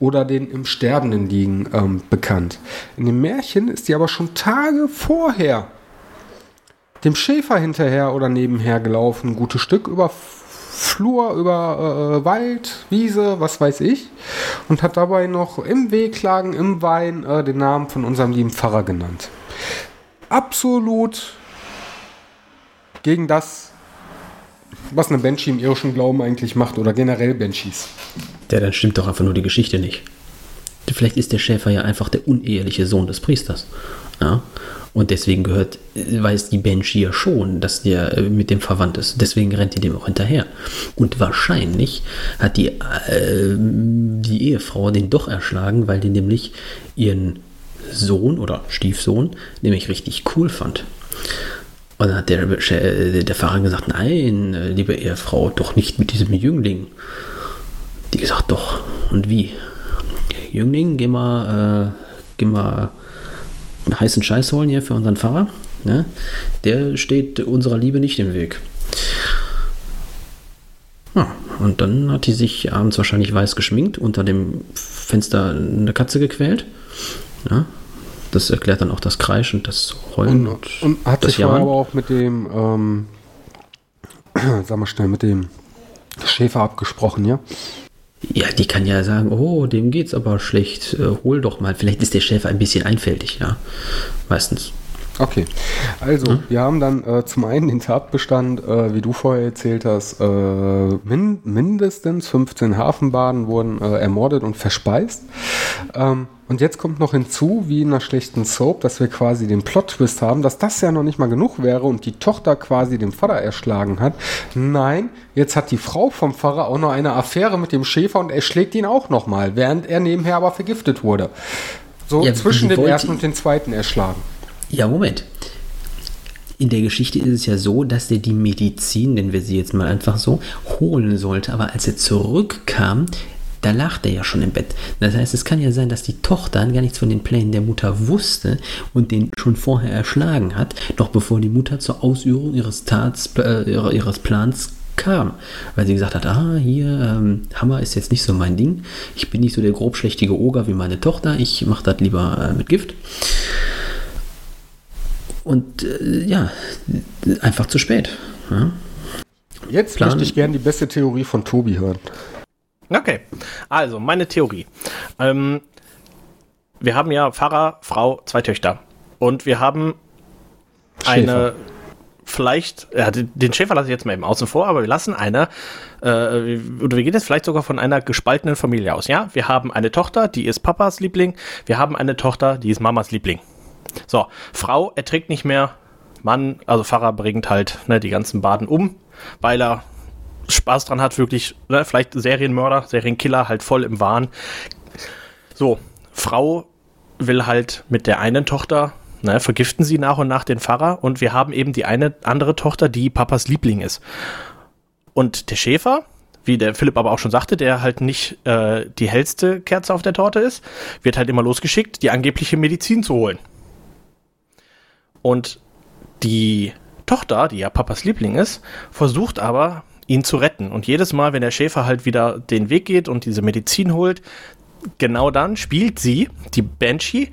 oder den im Sterbenden liegen ähm, bekannt. In dem Märchen ist die aber schon Tage vorher dem Schäfer hinterher oder nebenher gelaufen, ein gutes Stück über Flur, über äh, Wald, Wiese, was weiß ich, und hat dabei noch im Wehklagen, im Wein äh, den Namen von unserem lieben Pfarrer genannt. Absolut gegen das, was eine Banshee im irischen Glauben eigentlich macht oder generell Banshees. Ja, dann stimmt doch einfach nur die Geschichte nicht. Vielleicht ist der Schäfer ja einfach der uneheliche Sohn des Priesters. Ja? Und deswegen gehört, weiß die Banshee ja schon, dass der äh, mit dem verwandt ist. Deswegen rennt die dem auch hinterher. Und wahrscheinlich hat die, äh, die Ehefrau den doch erschlagen, weil die nämlich ihren Sohn oder Stiefsohn nämlich richtig cool fand. Und dann hat der, äh, der Pfarrer gesagt, nein, äh, liebe Ehefrau, doch nicht mit diesem Jüngling. Die gesagt, doch. Und wie? Jüngling, geh mal, äh, geh mal heißen Scheiß holen hier für unseren Pfarrer. Ne? Der steht unserer Liebe nicht im Weg. Ja, und dann hat die sich abends wahrscheinlich weiß geschminkt, unter dem Fenster eine Katze gequält. Ja, das erklärt dann auch das Kreisch und das Heulen. Und, und, und hat sich aber auch mit dem, ähm, sag mal schnell, mit dem Schäfer abgesprochen, ja? Ja, die kann ja sagen, oh, dem geht's aber schlecht, äh, hol doch mal. Vielleicht ist der Chef ein bisschen einfältig, ja. Meistens. Okay, also hm? wir haben dann äh, zum einen den Tatbestand, äh, wie du vorher erzählt hast, äh, min mindestens 15 Hafenbaden wurden äh, ermordet und verspeist. Ähm, und jetzt kommt noch hinzu, wie in einer schlechten Soap, dass wir quasi den Plot-Twist haben, dass das ja noch nicht mal genug wäre und die Tochter quasi den Vater erschlagen hat. Nein, jetzt hat die Frau vom Pfarrer auch noch eine Affäre mit dem Schäfer und er schlägt ihn auch nochmal, während er nebenher aber vergiftet wurde. So ja, zwischen dem ersten und dem zweiten erschlagen. Ja, Moment. In der Geschichte ist es ja so, dass er die Medizin, nennen wir sie jetzt mal einfach so, holen sollte. Aber als er zurückkam, da lag er ja schon im Bett. Das heißt, es kann ja sein, dass die Tochter gar nichts von den Plänen der Mutter wusste und den schon vorher erschlagen hat, noch bevor die Mutter zur Ausübung ihres, Tats, äh, ihres Plans kam. Weil sie gesagt hat, ah, hier, ähm, Hammer ist jetzt nicht so mein Ding. Ich bin nicht so der grobschlächtige Oger wie meine Tochter. Ich mache das lieber äh, mit Gift. Und äh, ja, einfach zu spät. Ja. Jetzt Plan. möchte ich gerne die beste Theorie von Tobi hören. Okay, also meine Theorie. Ähm, wir haben ja Pfarrer, Frau, zwei Töchter. Und wir haben Schäfer. eine, vielleicht, ja, den Schäfer lasse ich jetzt mal eben außen vor, aber wir lassen eine, äh, oder wir gehen jetzt vielleicht sogar von einer gespaltenen Familie aus. Ja, wir haben eine Tochter, die ist Papas Liebling. Wir haben eine Tochter, die ist Mamas Liebling. So, Frau erträgt nicht mehr. Mann, also Pfarrer bringt halt ne, die ganzen Baden um, weil er Spaß dran hat, wirklich, ne, vielleicht Serienmörder, Serienkiller, halt voll im Wahn. So, Frau will halt mit der einen Tochter, ne, vergiften sie nach und nach den Pfarrer und wir haben eben die eine andere Tochter, die Papas Liebling ist. Und der Schäfer, wie der Philipp aber auch schon sagte, der halt nicht äh, die hellste Kerze auf der Torte ist, wird halt immer losgeschickt, die angebliche Medizin zu holen. Und die Tochter, die ja Papas Liebling ist, versucht aber, ihn zu retten. Und jedes Mal, wenn der Schäfer halt wieder den Weg geht und diese Medizin holt, genau dann spielt sie, die Banshee,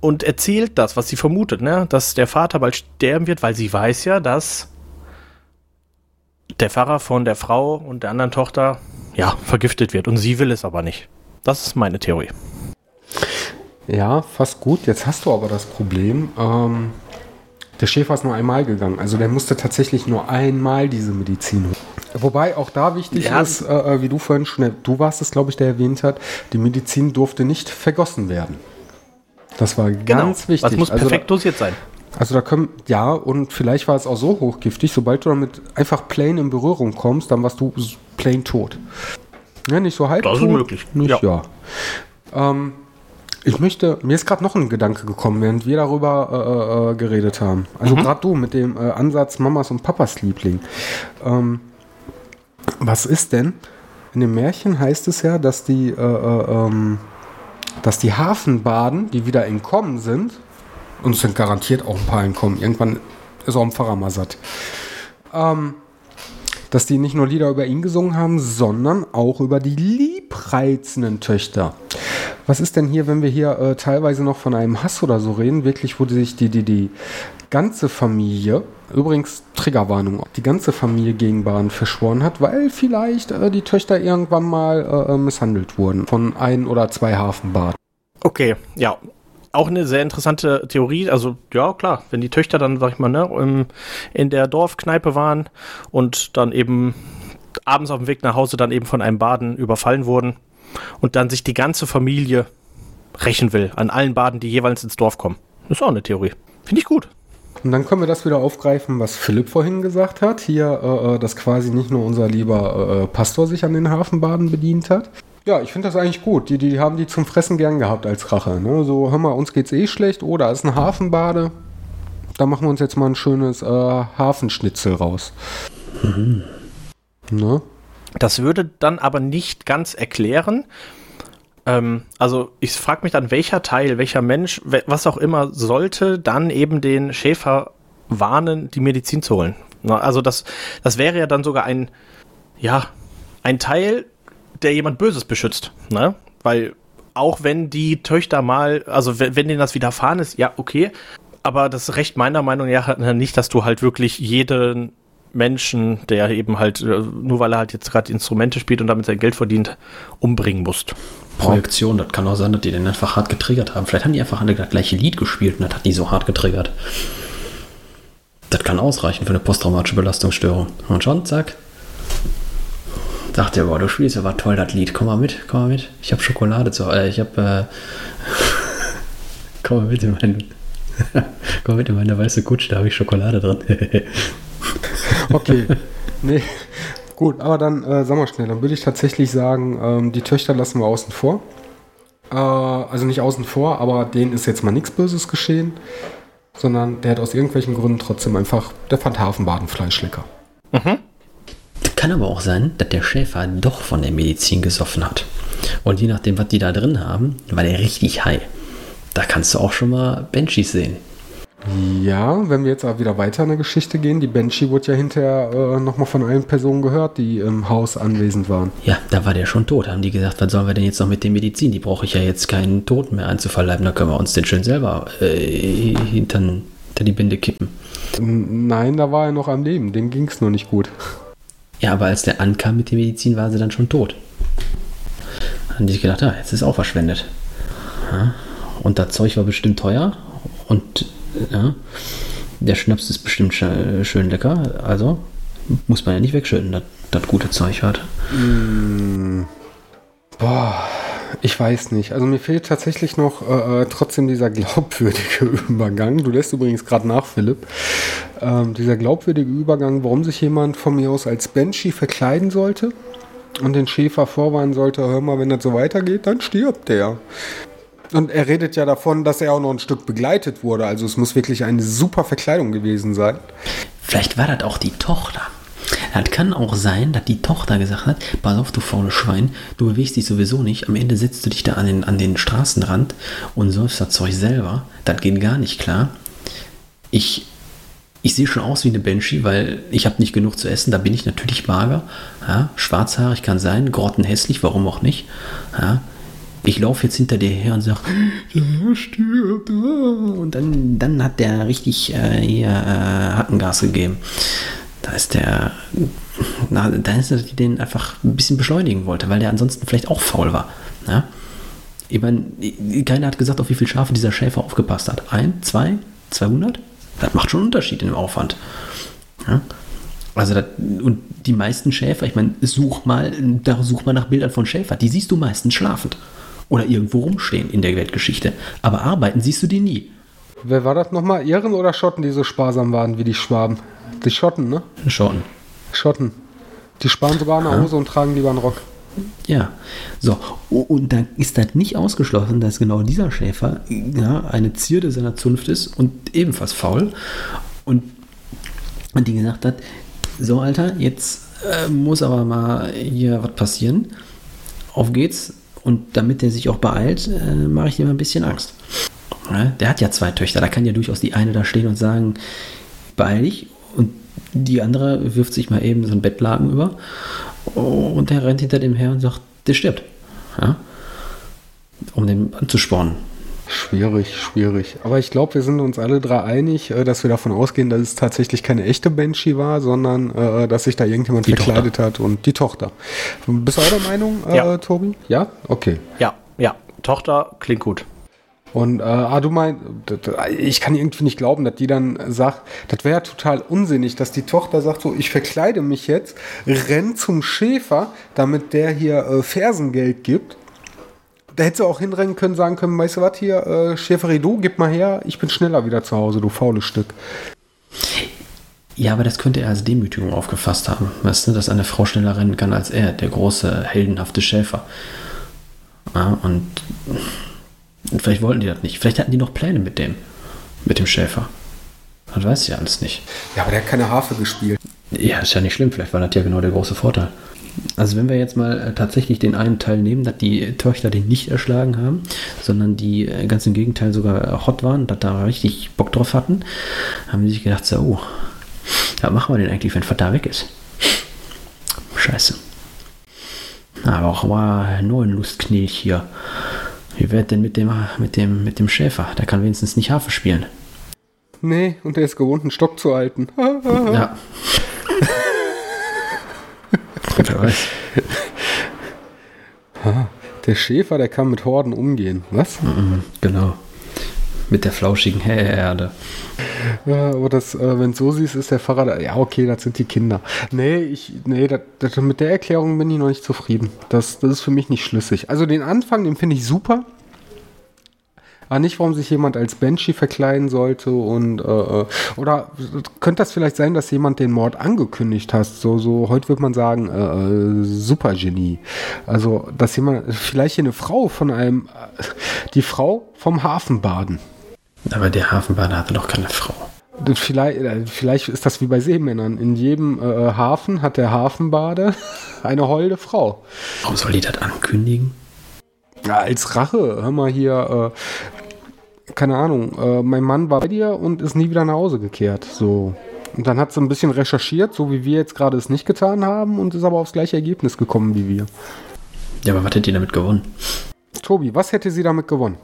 und erzählt das, was sie vermutet, ne? dass der Vater bald sterben wird, weil sie weiß ja, dass der Pfarrer von der Frau und der anderen Tochter ja vergiftet wird und sie will es aber nicht. Das ist meine Theorie. Ja, fast gut. Jetzt hast du aber das Problem, ähm, der Schäfer ist nur einmal gegangen. Also der musste tatsächlich nur einmal diese Medizin holen. Wobei auch da wichtig Ja. ist, äh, äh, wie du vorhin schon, du warst es, glaube ich, der erwähnt hat, die Medizin durfte nicht vergossen werden. Das war ganz wichtig. Das muss also, perfekt dosiert sein. Also da können, ja, und vielleicht war es auch so hochgiftig, sobald du damit einfach plain in Berührung kommst, dann warst du plain tot. Ja, nicht so halb Das ist möglich, Nicht, ja. ja. Ähm, ich möchte, mir ist gerade noch ein Gedanke gekommen, während wir darüber äh, äh, geredet haben. Also Mhm. gerade du mit dem äh, Ansatz Mamas und Papas Liebling. Ähm, was ist denn? In dem Märchen heißt es ja, dass die, äh, äh, ähm, dass die Hafenbaden, die wieder entkommen sind, und es sind garantiert auch ein paar entkommen, irgendwann ist auch ein Pfarrer mal satt, ähm, dass die nicht nur Lieder über ihn gesungen haben, sondern auch über die liebreizenden Töchter. Was ist denn hier, wenn wir hier äh, teilweise noch von einem Hass oder so reden, wirklich, wo sich die, die, die ganze Familie, übrigens Triggerwarnung, die ganze Familie gegen Baden verschworen hat, weil vielleicht äh, die Töchter irgendwann mal äh, äh, misshandelt wurden von ein oder zwei Hafenbaden. Okay, ja. Auch eine sehr interessante Theorie. Also, ja, klar, wenn die Töchter dann, sag ich mal, ne, in der Dorfkneipe waren und dann eben abends auf dem Weg nach Hause dann eben von einem Baden überfallen wurden und dann sich die ganze Familie rächen will an allen Baden, die jeweils ins Dorf kommen. Das ist auch eine Theorie. Finde ich gut. Und dann können wir das wieder aufgreifen, was Philipp vorhin gesagt hat. Hier, äh, äh, dass quasi nicht nur unser lieber äh, Pastor sich an den Hafenbaden bedient hat. Ja, ich finde das eigentlich gut. Die, die haben die zum Fressen gern gehabt als Rache. Ne? So, hör mal, uns geht's eh schlecht. Oh, da ist ein Hafenbade. Da machen wir uns jetzt mal ein schönes äh, Hafenschnitzel raus. Ne? Das würde dann aber nicht ganz erklären. Ähm, also ich frage mich dann, welcher Teil, welcher Mensch, we- was auch immer, sollte dann eben den Schäfer warnen, die Medizin zu holen. Na, also das, das wäre ja dann sogar ein, ja, ein Teil, der jemand Böses beschützt. Ne? Weil auch wenn die Töchter mal, also wenn, wenn denen das widerfahren ist, ja, okay. Aber das Recht meiner Meinung nach nicht, dass du halt wirklich jeden Menschen, der eben halt, äh, nur weil er halt jetzt gerade Instrumente spielt und damit sein Geld verdient, umbringen musst. Projektion, das kann auch sein, dass die den einfach hart getriggert haben. Vielleicht haben die einfach alle das gleiche Lied gespielt und das hat die so hart getriggert. Das kann ausreichen für eine posttraumatische Belastungsstörung. Und schon, zack. Er, boah, du spielst aber toll das Lied. Komm mal mit, komm mal mit. Ich habe Schokolade zu äh, ich habe äh, komm mal mit in meinen komm mit in meine weiße Kutsche, da habe ich Schokolade drin. Okay. nee. Gut, aber dann, äh, sag mal schnell, dann würde ich tatsächlich sagen, ähm, die Töchter lassen wir außen vor. Äh, also nicht außen vor, aber denen ist jetzt mal nichts Böses geschehen. Sondern der hat aus irgendwelchen Gründen trotzdem einfach, der fand Hafenbadenfleisch lecker. Kann aber auch sein, dass der Schäfer doch von der Medizin gesoffen hat. Und je nachdem, was die da drin haben, war der richtig high. Da kannst du auch schon mal Banshees sehen. Ja, wenn wir jetzt aber wieder weiter in der Geschichte gehen, die Banshee wurde ja hinterher äh, nochmal von allen Personen gehört, die im Haus anwesend waren. Ja, da war der schon tot. Haben die gesagt, was sollen wir denn jetzt noch mit der Medizin? Die brauche ich ja jetzt keinen Toten mehr einzuverleiben. Da können wir uns den schön selber äh, hintern, hinter die Binde kippen. Nein, da war er noch am Leben, dem ging es nur nicht gut. Ja, aber als der ankam mit der Medizin, war sie dann schon tot. Haben die sich gedacht, ja, jetzt ist auch verschwendet. Ja, und das Zeug war bestimmt teuer. Und ja, der Schnaps ist bestimmt sch- schön lecker. Also muss man ja nicht wegschütten, dass das gute Zeug hat. Boah, ich weiß nicht. Also mir fehlt tatsächlich noch äh, äh, trotzdem dieser glaubwürdige Übergang. Du lässt übrigens gerade nach, Philipp. Ähm, dieser glaubwürdige Übergang, warum sich jemand von mir aus als Banshee verkleiden sollte und den Schäfer vorwarnen sollte, hör mal, wenn das so weitergeht, dann stirbt der. Und er redet ja davon, dass er auch noch ein Stück begleitet wurde. Also es muss wirklich eine super Verkleidung gewesen sein. Vielleicht war das auch die Tochter. Das kann auch sein, dass die Tochter gesagt hat, pass auf, du faules Schwein, du bewegst dich sowieso nicht, am Ende setzt du dich da an den, an den Straßenrand und säufst das Zeug selber. Das geht gar nicht klar. Ich, ich sehe schon aus wie eine Banshee, weil ich habe nicht genug zu essen, da bin ich natürlich mager. Ja, schwarzhaarig kann sein, grottenhässlich, warum auch nicht. Ja, ich laufe jetzt hinter dir her und sage, der stirbt. Und dann, dann hat der richtig äh, hier äh, Hackengas gegeben. Da ist der, na, da ist die den einfach ein bisschen beschleunigen wollte, weil der ansonsten vielleicht auch faul war. Ja? Ich meine, keiner hat gesagt, auf wie viele Schafe dieser Schäfer aufgepasst hat. Ein, zwei, 200? Das macht schon einen Unterschied im Aufwand. Ja? Also das, und die meisten Schäfer, ich meine, such mal, da such mal nach Bildern von Schäfer, die siehst du meistens schlafend oder irgendwo rumstehen in der Weltgeschichte. Aber arbeiten siehst du die nie. Wer war das nochmal? Iren oder Schotten, die so sparsam waren wie die Schwaben? Die Schotten, ne? Schotten. Schotten. Die sparen sogar eine Hose und tragen lieber einen Rock. Ja, so. Und dann ist das nicht ausgeschlossen, dass genau dieser Schäfer ja, eine Zierde seiner Zunft ist und ebenfalls faul. Und, und die gesagt hat, so Alter, jetzt äh, muss aber mal hier was passieren. Auf geht's. Und damit er sich auch beeilt, äh, mache ich dir mal ein bisschen Angst. Ja, der hat ja zwei Töchter, da kann ja durchaus die eine da stehen und sagen, beeil dich. Und die andere wirft sich mal eben so ein Bettlaken über. Und der rennt hinter dem her und sagt, der stirbt. Ja? Um den anzuspornen. Schwierig, schwierig. Aber ich glaube, wir sind uns alle drei einig, äh, dass wir davon ausgehen, dass es tatsächlich keine echte Banshee war, sondern äh, dass sich da irgendjemand die verkleidet Tochter. hat und die Tochter. Bist du der Meinung, äh, ja. Tobi? Ja? Okay. Ja, ja. Tochter klingt gut. Und äh, ah, du meinst, ich kann irgendwie nicht glauben, dass die dann sagt, das wäre ja total unsinnig, dass die Tochter sagt, so, ich verkleide mich jetzt, renn zum Schäfer, damit der hier äh, Fersengeld gibt. Da hätte sie auch hinrennen können, sagen können, weißt du was hier, äh, Schäferie, du, gib mal her, ich bin schneller wieder zu Hause, du faules Stück. Ja, aber das könnte er als Demütigung aufgefasst haben, weißt du, dass eine Frau schneller rennen kann als er, der große, heldenhafte Schäfer. Ja, und und vielleicht wollten die das nicht. Vielleicht hatten die noch Pläne mit dem, mit dem Schäfer. Man weiß ja alles nicht. Ja, aber der hat keine Harfe gespielt. Ja, ist ja nicht schlimm. Vielleicht war das ja genau der große Vorteil. Also wenn wir jetzt mal äh, tatsächlich den einen Teil nehmen, dass die Töchter den nicht erschlagen haben, sondern die äh, ganz im Gegenteil sogar hot waren, dass da richtig Bock drauf hatten, haben die sich gedacht, so, oh, was machen wir denn eigentlich, wenn Vater weg ist? Scheiße. Aber auch war ein neuen Lustknilch hier. Wie wird denn mit dem, mit dem, mit dem Schäfer? Der kann wenigstens nicht Harfe spielen. Nee, und der ist gewohnt, einen Stock zu halten. ja. Wer weiß. Der Schäfer, der kann mit Horden umgehen. Was? Mhm, genau. Mit der flauschigen Herde. Ja, aber das, äh, wenn so siehst, ist der Pfarrer. Ja, okay, das sind die Kinder. Nee, ich, nee, das, das, mit der Erklärung bin ich noch nicht zufrieden. Das, das ist für mich nicht schlüssig. Also den Anfang, den finde ich super. Aber nicht, warum sich jemand als Banshee verkleiden sollte und äh, äh, oder könnte das vielleicht sein, dass jemand den Mord angekündigt hat? So, so heute würde man sagen, äh, äh Supergenie. Also, dass jemand, vielleicht eine Frau von einem, äh, die Frau vom Hafenbaden. Aber der Hafenbader hatte doch keine Frau. Vielleicht, äh, vielleicht ist das wie bei Seemännern. In jedem äh, Hafen hat der Hafenbade eine holde Frau. Warum soll die das ankündigen? Ja, als Rache. Hör mal hier, äh, keine Ahnung, äh, mein Mann war bei dir und ist nie wieder nach Hause gekehrt. So. Und dann hat sie ein bisschen recherchiert, so wie wir jetzt gerade es nicht getan haben und ist aber aufs gleiche Ergebnis gekommen wie wir. Ja, aber was hätte die damit gewonnen? Tobi, was hätte sie damit gewonnen?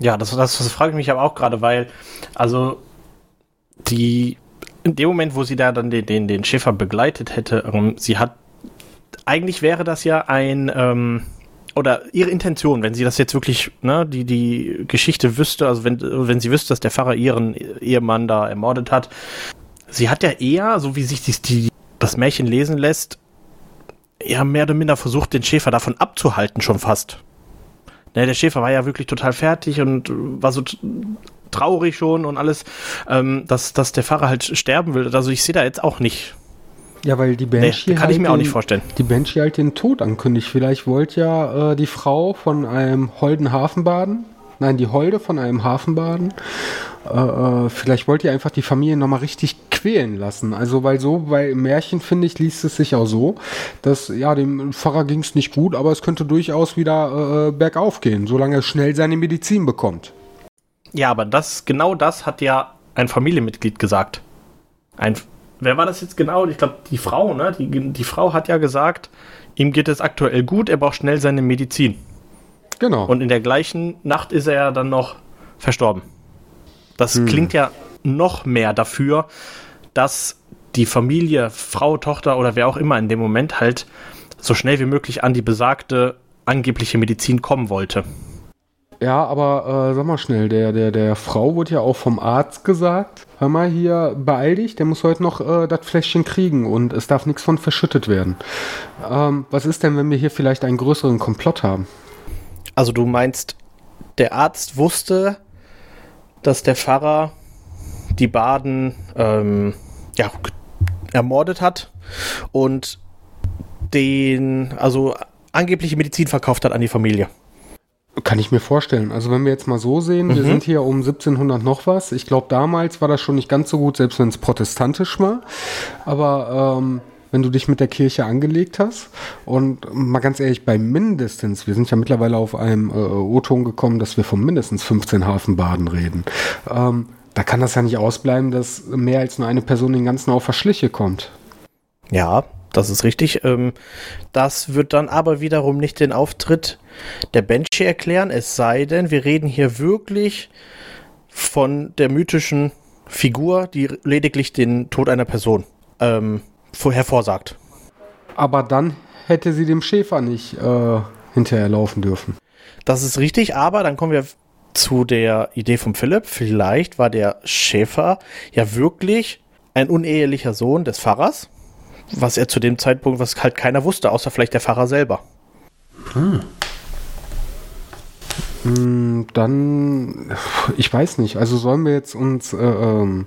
Ja, das, das, das frage ich mich aber auch gerade, weil, also, die, in dem Moment, wo sie da dann den, den, den Schiffer begleitet hätte, ähm, sie hat, eigentlich wäre das ja ein, ähm, oder ihre Intention, wenn sie das jetzt wirklich, ne, die, die Geschichte wüsste, also wenn, wenn sie wüsste, dass der Pfarrer ihren Ehemann da ermordet hat, sie hat ja eher, so wie sich die, die, das Märchen lesen lässt, ja mehr oder minder versucht, den Schäfer davon abzuhalten, schon fast. Ne, der Schäfer war ja wirklich total fertig und war so traurig schon und alles, ähm, dass, dass der Pfarrer halt sterben will. Also ich sehe da jetzt auch nicht. Ja, weil die Banshee. Nee, kann halt ich mir den, auch nicht vorstellen. Die Banshee halt den Tod ankündigt. Vielleicht wollte ja äh, die Frau von einem holden Hafenbaden, nein, die Holde von einem Hafenbaden, äh, äh vielleicht wollte ihr einfach die Familie nochmal richtig quälen lassen. Also, weil so, bei Märchen, finde ich, liest es sich auch so, dass, ja, dem Pfarrer ging es nicht gut, aber es könnte durchaus wieder äh, bergauf gehen, solange er schnell seine Medizin bekommt. Ja, aber das, genau das hat ja ein Familienmitglied gesagt. Ein, wer war das jetzt genau? Ich glaube, die Frau, ne? Die, die Frau hat ja gesagt, ihm geht es aktuell gut, er braucht schnell seine Medizin. Genau. Und in der gleichen Nacht ist er ja dann noch verstorben. Das hm. klingt ja noch mehr dafür, dass die Familie, Frau, Tochter oder wer auch immer in dem Moment halt so schnell wie möglich an die besagte angebliche Medizin kommen wollte. Ja, aber äh, sag mal schnell, der, der, der Frau wurde ja auch vom Arzt gesagt, hör mal hier, beeil dich, der muss heute noch äh, das Fläschchen kriegen und es darf nichts von verschüttet werden. Ähm, was ist denn, wenn wir hier vielleicht einen größeren Komplott haben? Also du meinst, der Arzt wusste, dass der Pfarrer die Baden ähm, ja, ermordet hat und den, also angebliche Medizin verkauft hat an die Familie. Kann ich mir vorstellen. Also wenn wir jetzt mal so sehen, mhm. wir sind hier um 1700 noch was. Ich glaube, damals war das schon nicht ganz so gut, selbst wenn es protestantisch war. Aber ähm, wenn du dich mit der Kirche angelegt hast und mal ganz ehrlich, bei mindestens, wir sind ja mittlerweile auf einem äh, O-Ton gekommen, dass wir von mindestens 15 Hafenbaden reden. Ähm, da kann das ja nicht ausbleiben, dass mehr als nur eine Person den ganzen auf Verschliche kommt. Ja, das ist richtig. Ähm, das wird dann aber wiederum nicht den Auftritt der Banshee erklären, es sei denn, wir reden hier wirklich von der mythischen Figur, die lediglich den Tod einer Person ähm, hervorsagt. Aber dann hätte sie dem Schäfer nicht äh, hinterherlaufen dürfen. Das ist richtig, aber dann kommen wir zu der Idee von Philipp. Vielleicht war der Schäfer ja wirklich ein unehelicher Sohn des Pfarrers was er zu dem Zeitpunkt, was halt keiner wusste, außer vielleicht der Pfarrer selber. Hm. Dann, ich weiß nicht, also sollen wir jetzt uns, äh, ähm,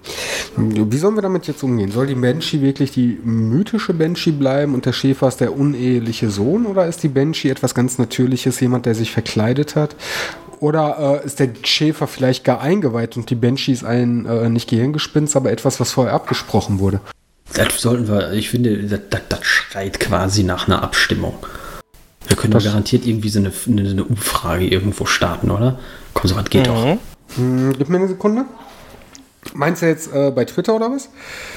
wie sollen wir damit jetzt umgehen? Soll die Banshee wirklich die mythische Banshee bleiben und der Schäfer ist der uneheliche Sohn oder ist die Banshee etwas ganz Natürliches, jemand, der sich verkleidet hat? Oder äh, ist der Schäfer vielleicht gar eingeweiht und die Banshee ist ein, äh, nicht Gehirngespinst, aber etwas, was vorher abgesprochen wurde? Das sollten wir, ich finde, das, das, das schreit quasi nach einer Abstimmung. Wir können doch garantiert irgendwie so eine, eine, eine, Umfrage irgendwo starten, oder? Komm, so was geht mhm. doch. Hm, gib mir eine Sekunde. Meinst du jetzt äh, bei Twitter oder was?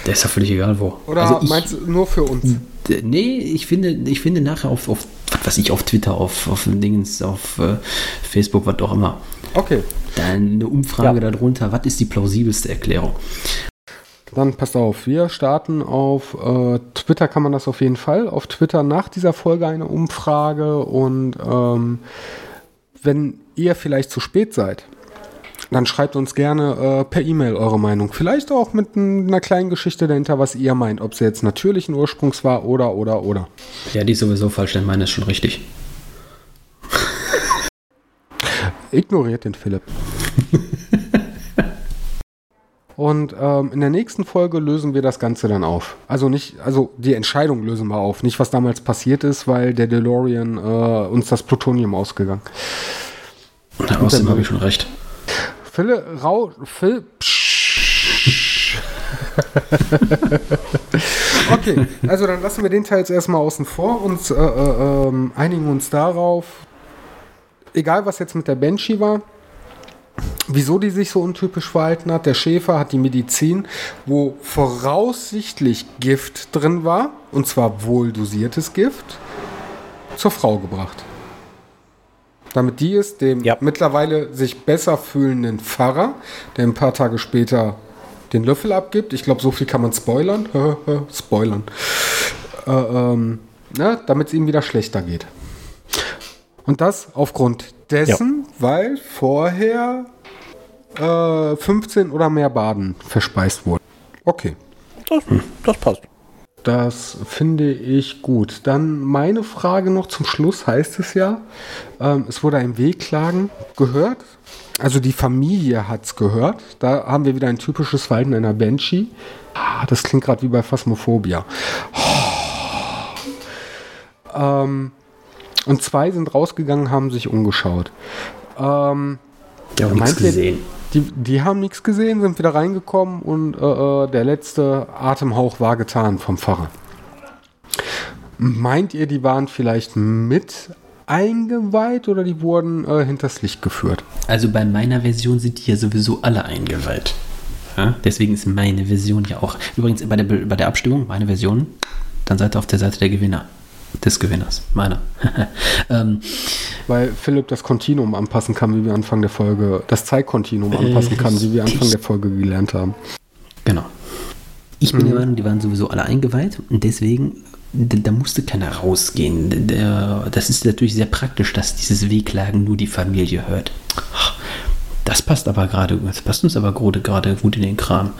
Der ist ja völlig egal wo. Oder also ich, meinst du nur für uns? Nee, ich finde, ich finde nachher auf, auf was weiß ich, auf Twitter, auf, auf Dingens, auf äh, Facebook, was auch immer. Okay. Dann eine Umfrage ja. darunter, was ist die plausibelste Erklärung? Dann passt auf, wir starten auf äh, Twitter kann man das auf jeden Fall. Auf Twitter nach dieser Folge eine Umfrage und ähm, wenn ihr vielleicht zu spät seid, dann schreibt uns gerne äh, per E-Mail eure Meinung. Vielleicht auch mit einer kleinen Geschichte dahinter, was ihr meint, ob sie jetzt natürlichen Ursprungs war oder oder oder. Ja, die ist sowieso falsch, denn meine ist schon richtig. Ignoriert den Philipp. Und ähm, in der nächsten Folge lösen wir das Ganze dann auf. Also nicht, also die Entscheidung lösen wir auf, nicht was damals passiert ist, weil der DeLorean äh, uns das Plutonium ausgegangen. Und außerdem habe ich schon recht. Phil, Rau, Phil, okay, also dann lassen wir den Teil jetzt erstmal außen vor und äh, äh, ähm, einigen uns darauf, egal was jetzt mit der Banshee war, wieso die sich so untypisch verhalten hat. Der Schäfer hat die Medizin, wo voraussichtlich Gift drin war, und zwar wohl dosiertes Gift, zur Frau gebracht. Damit die es dem ja. mittlerweile sich besser fühlenden Pfarrer, der ein paar Tage später den Löffel abgibt, ich glaube, so viel kann man spoilern, spoilern, äh, ähm, ne, damit es ihm wieder schlechter geht. Und das aufgrund dessen, ja. weil vorher äh, 15 oder mehr Baden verspeist wurden. Okay. Das, das passt. Das finde ich gut. Dann meine Frage noch zum Schluss heißt es ja, ähm, es wurde ein Wehklagen gehört. Also die Familie hat es gehört. Da haben wir wieder ein typisches Verhalten einer Banshee. Ah, das klingt gerade wie bei Phasmophobia. Oh. Ähm, und zwei sind rausgegangen, haben sich umgeschaut. Ähm, ja, nichts gesehen. Die, die haben nichts gesehen, sind wieder reingekommen und äh, äh, der letzte Atemhauch war getan vom Pfarrer. Meint ihr, die waren vielleicht mit eingeweiht oder die wurden äh, hinters Licht geführt? Also bei meiner Version sind die ja sowieso alle eingeweiht. Ja? Deswegen ist meine Version ja auch. Übrigens bei der, bei der Abstimmung, meine Version, dann seid ihr auf der Seite der Gewinner des Gewinners, meiner. ähm, Weil Philipp das Kontinuum anpassen kann, wie wir Anfang der Folge, das Zeitkontinuum anpassen kann, wie wir Anfang der Folge gelernt haben. Genau. Ich bin mhm. der Meinung, die waren sowieso alle eingeweiht und deswegen, da, da musste keiner rausgehen. Der, das ist natürlich sehr praktisch, dass dieses Wehklagen nur die Familie hört. Das passt aber gerade, das passt uns aber gerade gut in den Kram.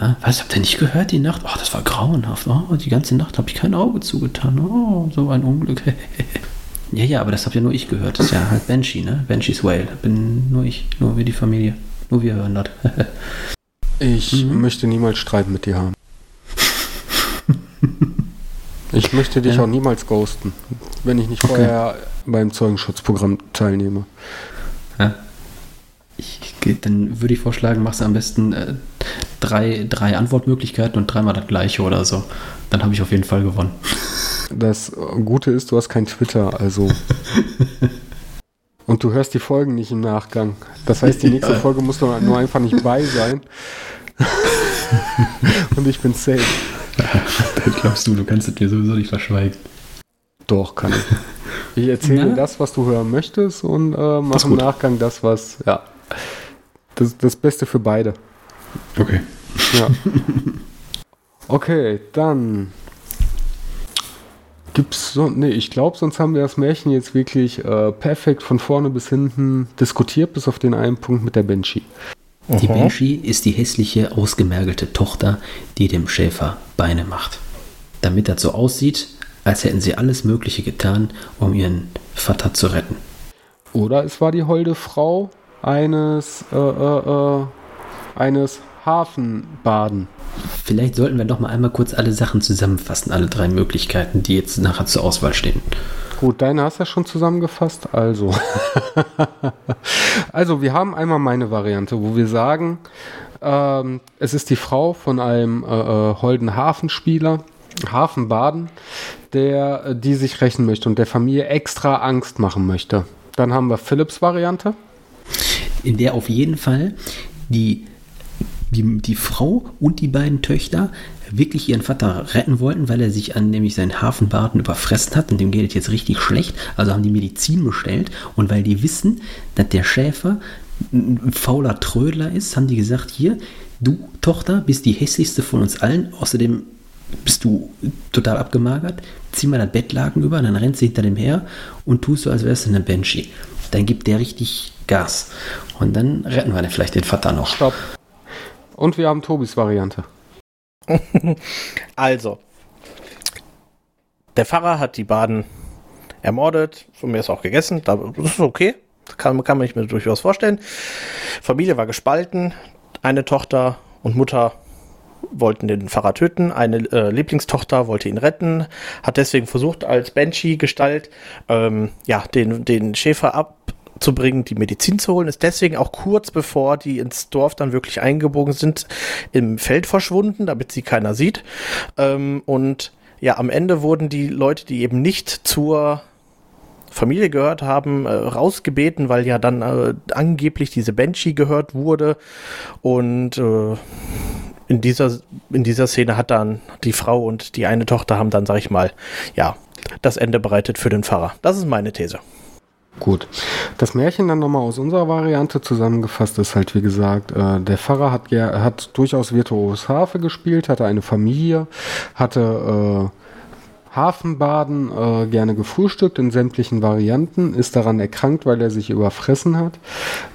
Ja, was, habt ihr nicht gehört die Nacht? Oh, das war grauenhaft. Oh, die ganze Nacht habe ich kein Auge zugetan. Oh, so ein Unglück. ja, ja, aber das habt ja nur ich gehört. Das ist ja halt Banshee, ne? Banshee's Whale. Bin nur ich, nur wir die Familie. Nur wir hören das. ich mhm. möchte niemals Streit mit dir haben. ich möchte dich ja. auch niemals ghosten, wenn ich nicht okay. vorher beim Zeugenschutzprogramm teilnehme. Ja. Ich, dann würde ich vorschlagen, machst du am besten äh, drei, drei Antwortmöglichkeiten und dreimal das gleiche oder so. Dann habe ich auf jeden Fall gewonnen. Das Gute ist, du hast kein Twitter, also. und du hörst die Folgen nicht im Nachgang. Das heißt, die nächste ja. Folge muss nur, nur einfach nicht bei sein. und ich bin safe. Das glaubst du, du kannst es dir sowieso nicht verschweigen. Doch, kann ich. Ich erzähle dir das, was du hören möchtest und äh, mache im Nachgang das, was, ja, das, das Beste für beide. Okay. Ja. Okay, dann gibt's so. Nee, ich glaube, sonst haben wir das Märchen jetzt wirklich äh, perfekt von vorne bis hinten diskutiert, bis auf den einen Punkt mit der Banshee. Die Aha. Banshee ist die hässliche, ausgemergelte Tochter, die dem Schäfer Beine macht. Damit das so aussieht, als hätten sie alles Mögliche getan, um ihren Vater zu retten. Oder es war die holde Frau eines äh, äh, äh eines Hafenbaden. Vielleicht sollten wir doch mal einmal kurz alle Sachen zusammenfassen, alle drei Möglichkeiten, die jetzt nachher zur Auswahl stehen. Gut, deine hast du ja schon zusammengefasst. Also, also wir haben einmal meine Variante, wo wir sagen, ähm, es ist die Frau von einem äh, äh holden Hafenspieler, Hafenbaden, der äh, die sich rächen möchte und der Familie extra Angst machen möchte. Dann haben wir Philips Variante. In der auf jeden Fall die die, die Frau und die beiden Töchter wirklich ihren Vater retten wollten, weil er sich an nämlich seinen Hafenbarten überfressen hat und dem geht es jetzt richtig schlecht. Also haben die Medizin bestellt und weil die wissen, dass der Schäfer ein fauler Trödler ist, haben die gesagt, hier, du Tochter bist die hässlichste von uns allen, außerdem bist du total abgemagert, zieh mal das Bettlaken über, dann rennst du hinter dem her und tust so, als wärst du eine Banshee. Dann gibt der richtig Gas. Und dann retten wir dann vielleicht den Vater noch. Stopp. Und wir haben Tobis Variante. also, der Pfarrer hat die Baden ermordet, von mir ist auch gegessen, das ist okay, das kann, kann man sich mir durchaus vorstellen. Familie war gespalten, eine Tochter und Mutter wollten den Pfarrer töten, eine äh, Lieblingstochter wollte ihn retten, hat deswegen versucht, als Banshee-Gestalt ähm, ja, den, den Schäfer ab, zu bringen, die Medizin zu holen, ist deswegen auch kurz bevor die ins Dorf dann wirklich eingebogen sind, im Feld verschwunden, damit sie keiner sieht. Ähm, und ja, am Ende wurden die Leute, die eben nicht zur Familie gehört haben, äh, rausgebeten, weil ja dann äh, angeblich diese Banshee gehört wurde. Und äh, in, dieser, in dieser Szene hat dann die Frau und die eine Tochter haben dann, sag ich mal, ja, das Ende bereitet für den Pfarrer. Das ist meine These. Gut. Das Märchen dann nochmal aus unserer Variante zusammengefasst ist halt, wie gesagt, äh, der Pfarrer hat, hat durchaus virtuos Harfe gespielt, hatte eine Familie, hatte äh, Hafenbaden äh, gerne gefrühstückt in sämtlichen Varianten, ist daran erkrankt, weil er sich überfressen hat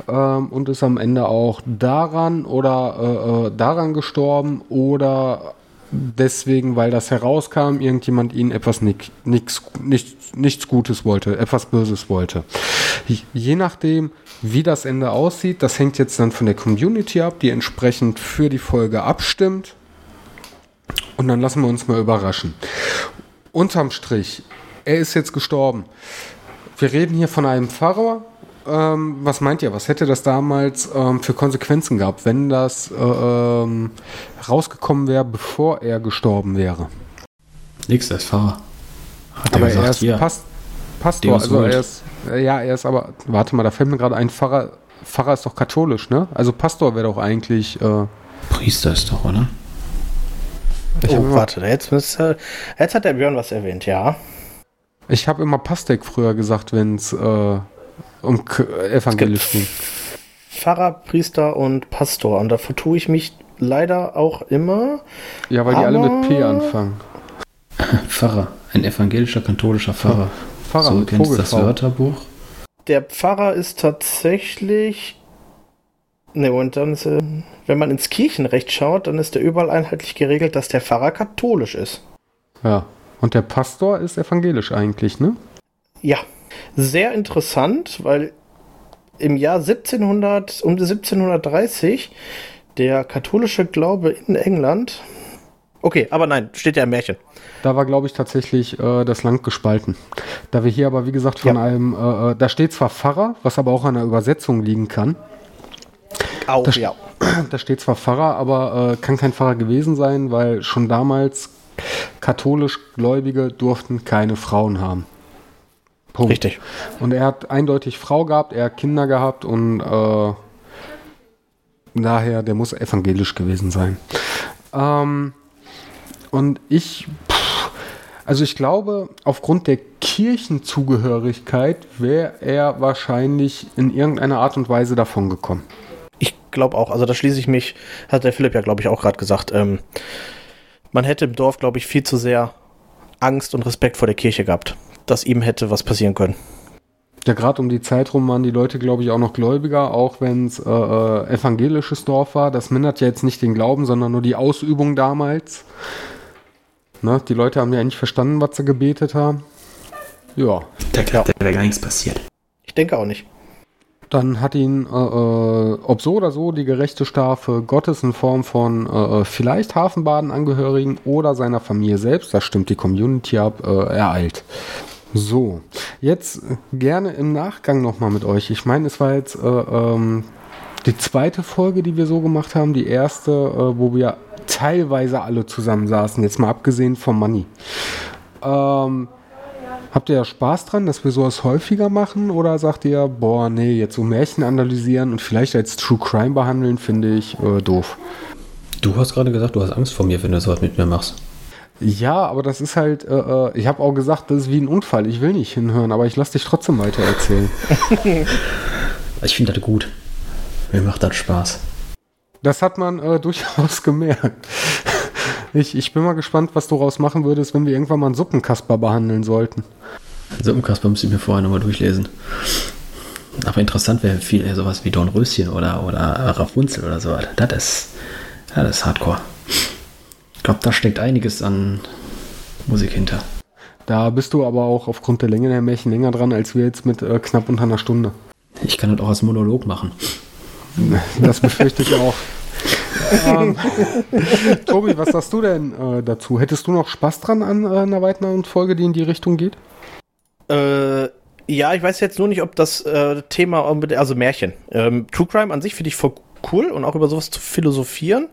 ähm, und ist am Ende auch daran oder äh, äh daran gestorben oder deswegen, weil das herauskam, irgendjemand ihnen etwas nix, nix, nichts, nichts Gutes wollte, etwas Böses wollte. Je nachdem, wie das Ende aussieht, das hängt jetzt dann von der Community ab, die entsprechend für die Folge abstimmt. Und dann lassen wir uns mal überraschen. Unterm Strich, er ist jetzt gestorben. Wir reden hier von einem Pfarrer, ähm, was meint ihr? Was hätte das damals ähm, für Konsequenzen gehabt, wenn das äh, ähm, rausgekommen wäre, bevor er gestorben wäre? Nix, er ist Pfarrer. Hat aber er, gesagt, er ist hier, Past Pastor, also er ist, äh, ja, er ist aber, warte mal, da fällt mir gerade ein, Pfarrer, Pfarrer ist doch katholisch, ne? Also Pastor wäre doch eigentlich... Äh, Priester ist doch, oder? Ich oh, warte, jetzt, äh, jetzt hat der Björn was erwähnt, ja. Ich habe immer Pastek früher gesagt, wenn es äh, um evangelisch ging. Pfarrer, Priester und Pastor. Und da vertue ich mich leider auch immer. Ja, weil die alle mit P anfangen. Pfarrer, ein evangelischer katholischer Pfarrer. Pfarrer so kennst du das. Wörterbuch. Der Pfarrer ist tatsächlich. Ne, und dann ist, wenn man ins Kirchenrecht schaut, dann ist der überall einheitlich geregelt, dass der Pfarrer katholisch ist. Ja. Und der Pastor ist evangelisch eigentlich, ne? Ja, sehr interessant, weil im Jahr 1700, um die 1730 der katholische Glaube in England. Okay, aber nein, steht ja im Märchen. Da war, glaube ich, tatsächlich äh, das Land gespalten. Da wir hier aber, wie gesagt, von Ja. einem, äh, äh, da steht zwar Pfarrer, was aber auch an der Übersetzung liegen kann. Auch, Das- ja. Da steht zwar Pfarrer, aber äh, kann kein Pfarrer gewesen sein, weil schon damals katholisch Gläubige durften keine Frauen haben. Punkt. Richtig. Und er hat eindeutig Frau gehabt, er hat Kinder gehabt und äh, daher, der muss evangelisch gewesen sein. Ähm, und ich, pff, also ich glaube, aufgrund der Kirchenzugehörigkeit wäre er wahrscheinlich in irgendeiner Art und Weise davon gekommen. Ich glaube auch, also da schließe ich mich, hat der Philipp ja, glaube ich, auch gerade gesagt, ähm, man hätte im Dorf, glaube ich, viel zu sehr Angst und Respekt vor der Kirche gehabt, dass ihm hätte was passieren können. Ja, gerade um die Zeit rum waren die Leute, glaube ich, auch noch gläubiger, auch wenn es äh, äh, evangelisches Dorf war. Das mindert ja jetzt nicht den Glauben, sondern nur die Ausübung damals. Ne? Die Leute haben ja nicht verstanden, was sie gebetet haben. Ja, Da, Ja. da wäre gar nichts passiert. Ich denke auch nicht. dann hat ihn, äh, äh, ob so oder so, die gerechte Strafe Gottes in Form von äh, äh, vielleicht Hafenbadenangehörigen oder seiner Familie selbst, das stimmt die Community ab, äh, ereilt. So, jetzt äh, gerne im Nachgang nochmal mit euch. Ich meine, es war jetzt äh, ähm, die zweite Folge, die wir so gemacht haben, die erste, äh, wo wir teilweise alle zusammensaßen, jetzt mal abgesehen vom Money. Ähm, Habt ihr ja Spaß dran, dass wir sowas häufiger machen? Oder sagt ihr, boah, nee, jetzt so Märchen analysieren und vielleicht als True Crime behandeln, finde ich äh, doof. Du hast gerade gesagt, du hast Angst vor mir, wenn du sowas mit mir machst. Ja, aber das ist halt, äh, äh, ich habe auch gesagt, das ist wie ein Unfall. Ich will nicht hinhören, aber ich lasse dich trotzdem weiter erzählen. Ich finde das gut. Mir macht das Spaß. Das hat man äh, durchaus gemerkt. Ich, ich bin mal gespannt, was du daraus machen würdest, wenn wir irgendwann mal einen Suppenkasper behandeln sollten. Suppenkasper müsste ich mir vorher nochmal durchlesen. Aber interessant wäre viel eher sowas wie Dornröschen oder, oder Rapunzel oder so. Das ist, das ist Hardcore. Ich glaube, da steckt einiges an Musik hinter. Da bist du aber auch aufgrund der Länge der Märchen länger dran, als wir jetzt mit äh, knapp unter einer Stunde. Ich kann das auch als Monolog machen. Das befürchte ich auch. ähm, Tobi, was sagst du denn äh, dazu? Hättest du noch Spaß dran an äh, einer weiteren Folge, die in die Richtung geht? Äh, ja, ich weiß jetzt nur nicht, ob das äh, Thema, also Märchen. Ähm, True Crime an sich finde ich voll cool und auch über sowas zu philosophieren.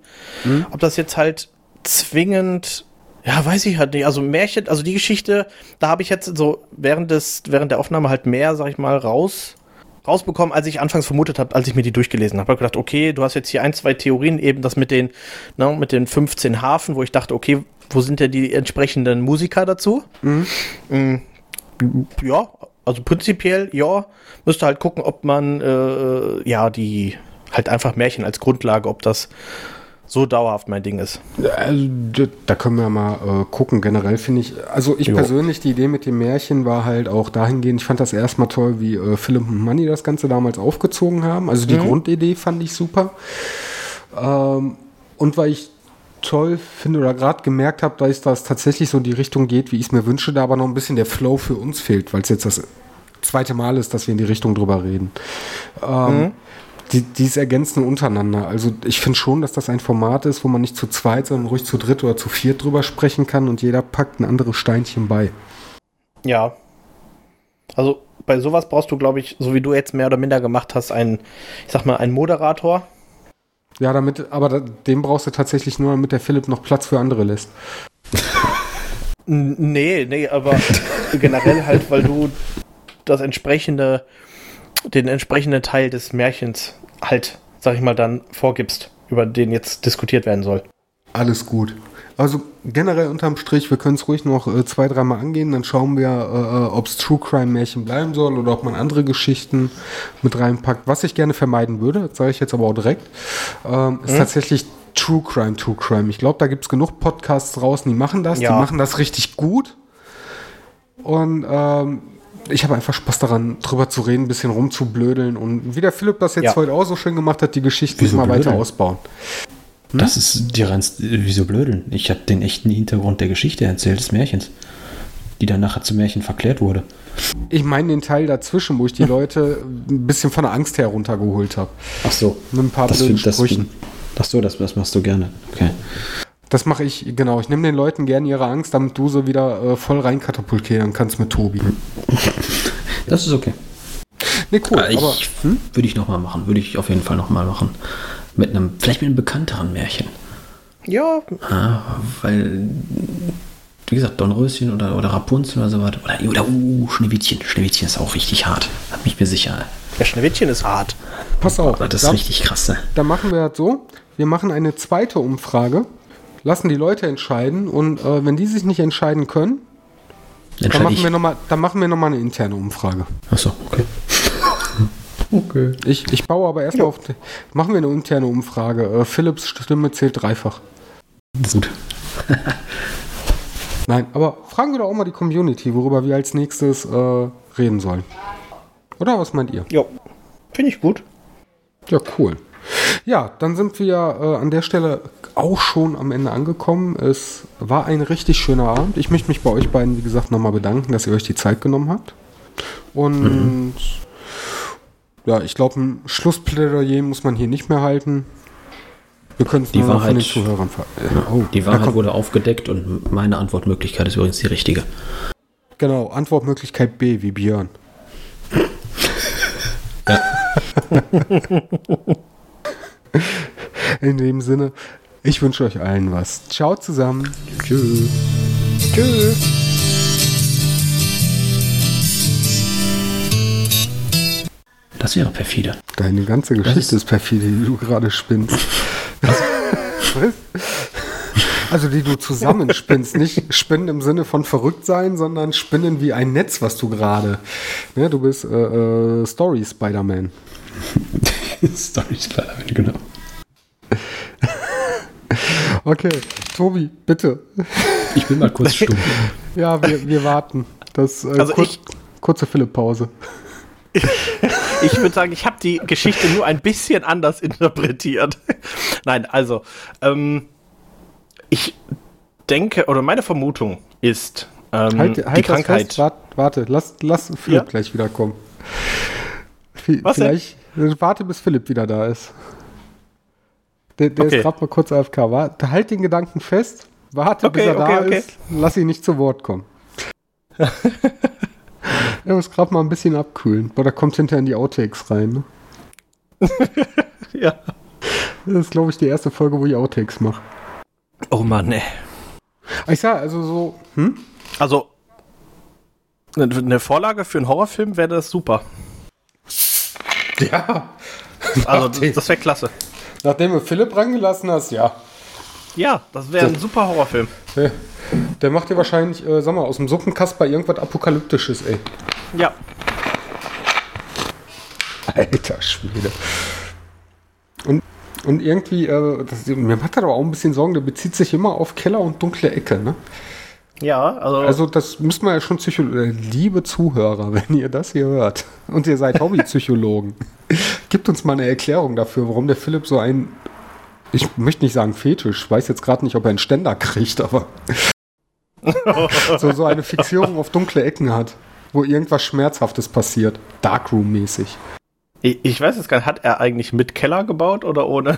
Ob das jetzt halt zwingend, ja, weiß ich halt nicht. Also Märchen, also die Geschichte, da habe ich jetzt so während des, während der Aufnahme halt mehr, sag ich mal, raus rausbekommen, als ich anfangs vermutet habe, als ich mir die durchgelesen habe. Ich habe gedacht, okay, du hast jetzt hier ein, zwei Theorien, eben das mit den, ne, mit den 15 Hafen, wo ich dachte, okay, wo sind denn die entsprechenden Musiker dazu? Mm, ja, also prinzipiell, ja, müsste halt gucken, ob man, äh, ja, die, halt einfach Märchen als Grundlage, ob das so dauerhaft mein Ding ist. Also, da können wir mal äh, gucken. Generell finde ich, also ich Jo. persönlich, die Idee mit dem Märchen war halt auch dahingehend, ich fand das erstmal toll, wie äh, Philipp und Manny das Ganze damals aufgezogen haben. Also die Grundidee fand ich super. Ähm, und weil ich toll finde oder gerade gemerkt habe, dass das tatsächlich so in die Richtung geht, wie ich es mir wünsche, da aber noch ein bisschen der Flow für uns fehlt, weil es jetzt das zweite Mal ist, dass wir in die Richtung drüber reden. Ähm, die, dies ergänzen untereinander. Also ich finde schon, dass das ein Format ist, wo man nicht zu zweit, sondern ruhig zu dritt oder zu viert drüber sprechen kann und jeder packt ein anderes Steinchen bei. Ja. Also bei sowas brauchst du, glaube ich, so wie du jetzt mehr oder minder gemacht hast, einen, ich sag mal, einen Moderator. Ja, damit, aber da, den brauchst du tatsächlich nur, damit der Philipp noch Platz für andere lässt. Nee, nee, aber generell halt, weil du das entsprechende, den entsprechenden Teil des Märchens halt, sag ich mal, dann vorgibst, über den jetzt diskutiert werden soll. Alles gut. Also generell unterm Strich, wir können es ruhig noch äh, zwei, dreimal angehen, dann schauen wir, äh, ob es True Crime Märchen bleiben soll oder ob man andere Geschichten mit reinpackt. Was ich gerne vermeiden würde, das sage ich jetzt aber auch direkt, ähm, ist tatsächlich True Crime, True Crime. Ich glaube, da gibt es genug Podcasts draußen, die machen das. Ja. Die machen das richtig gut. Und ähm, ich habe einfach Spaß daran, drüber zu reden, ein bisschen rumzublödeln. Und wie der Philipp das jetzt Ja. heute auch so schön gemacht hat, die Geschichte Wieso mal weiter blödeln? ausbauen. Das ist die reinst, wieso blödeln? Ich habe den echten Hintergrund der Geschichte erzählt, des Märchens, die dann nachher zum Märchen verklärt wurde. Ich meine den Teil dazwischen, wo ich die Leute ein bisschen von der Angst heruntergeholt habe. Ach so. Mit ein paar das, blöden find- das, Sprüchen. Ach so, das, das machst du gerne. Okay. Das mache ich, genau. Ich nehme den Leuten gerne ihre Angst, damit du sie wieder äh, voll rein katapultieren kannst mit Tobi. Das ist okay. Nee, cool. Aber ich, aber würde ich nochmal machen. Würde ich auf jeden Fall nochmal machen. Mit einem, vielleicht mit einem bekannteren Märchen. Ja, Ah, weil, wie gesagt, Dornröschen oder, oder Rapunzel oder so was. Oder, oder uh, Schneewittchen. Schneewittchen ist auch richtig hart. Da bin ich mir sicher. der Schneewittchen ist hart. pass auf. Das ist da, richtig krass. ne? da machen wir das so. Wir machen eine zweite Umfrage, lassen die Leute entscheiden und äh, wenn die sich nicht entscheiden können, dann machen, ich. wir noch mal, dann machen wir nochmal eine interne Umfrage. Achso, okay. okay. Ich, ich baue aber erstmal auf. die- Machen wir eine interne Umfrage. Äh, Philips Stimme zählt dreifach. Gut. Nein, aber fragen wir doch auch mal die Community, worüber wir als nächstes äh, reden sollen. Oder was meint ihr? Ja, finde ich gut. Ja, cool. Ja, dann sind wir äh, an der Stelle auch schon am Ende angekommen. Es war ein richtig schöner Abend. Ich möchte mich bei euch beiden, wie gesagt, nochmal bedanken, dass ihr euch die Zeit genommen habt. Und ja, ich glaube, ein Schlussplädoyer muss man hier nicht mehr halten. Wir können es Die noch von Wahrheit- den Zuhörern ver äh, oh, Die Wahrheit wurde aufgedeckt und meine Antwortmöglichkeit ist übrigens die richtige. Genau, Antwortmöglichkeit B wie Björn. In dem Sinne, ich wünsche euch allen was. Ciao zusammen. Tschüss. Tschüss. Das wäre perfide. Deine ganze Geschichte ist perfide, die du gerade spinnst. Was? Also die du zusammenspinnst, nicht spinnen im Sinne von verrückt sein, sondern spinnen wie ein Netz, was du gerade. Ja, du bist äh, äh, Story Spider-Man. Story Spider-Man, genau. Okay, Tobi, bitte. Ich bin mal kurz stumm. Ja, wir, wir warten. Das, äh, Also kur ich- kurze Philipp-Pause. Ich würde sagen, ich habe die Geschichte nur ein bisschen anders interpretiert. Nein, also, ähm, ich denke, oder meine Vermutung ist, ähm, Halt, die halt das Krankheit. fest. Warte, warte, lass, lass Philipp Ja? gleich wiederkommen. Vi- Was? Vielleicht, warte, bis Philipp wieder da ist. Der, der Okay. ist gerade mal kurz AFK. Warte, halt den Gedanken fest. Warte, bis Okay, er da okay, okay. ist. Lass ihn nicht zu Wort kommen. er muss gerade mal ein bisschen abkühlen. Boah, da kommt hinterher in die Outtakes rein. Ne? Ja. Das ist, glaube ich, die erste Folge, wo ich Outtakes mache. Oh Mann, ey. Ich sag, also so, hm? Also, eine- eine Vorlage für einen Horrorfilm wäre das super. Ja. Also, das wäre klasse. Nachdem du Philipp rangelassen hast, ja. Ja, das wäre ein super Horrorfilm. Der, der macht dir wahrscheinlich, äh, sag mal, aus dem Suppenkasper irgendwas Apokalyptisches, ey. Ja. Alter Schwede. Und, und irgendwie, äh, das, mir macht das aber auch ein bisschen Sorgen, der bezieht sich immer auf Keller und dunkle Ecke, ne? Ja, also, Also das müsste man ja schon Psychologen, liebe Zuhörer, wenn ihr das hier hört und ihr seid Hobbypsychologen, gibt uns mal eine Erklärung dafür, warum der Philipp so ein, ich möchte nicht sagen Fetisch, weiß jetzt gerade nicht, ob er einen Ständer kriegt, aber so, so eine Fixierung auf dunkle Ecken hat, wo irgendwas Schmerzhaftes passiert, Darkroom-mäßig. ich, ich weiß jetzt gar nicht, hat er eigentlich mit Keller gebaut oder ohne?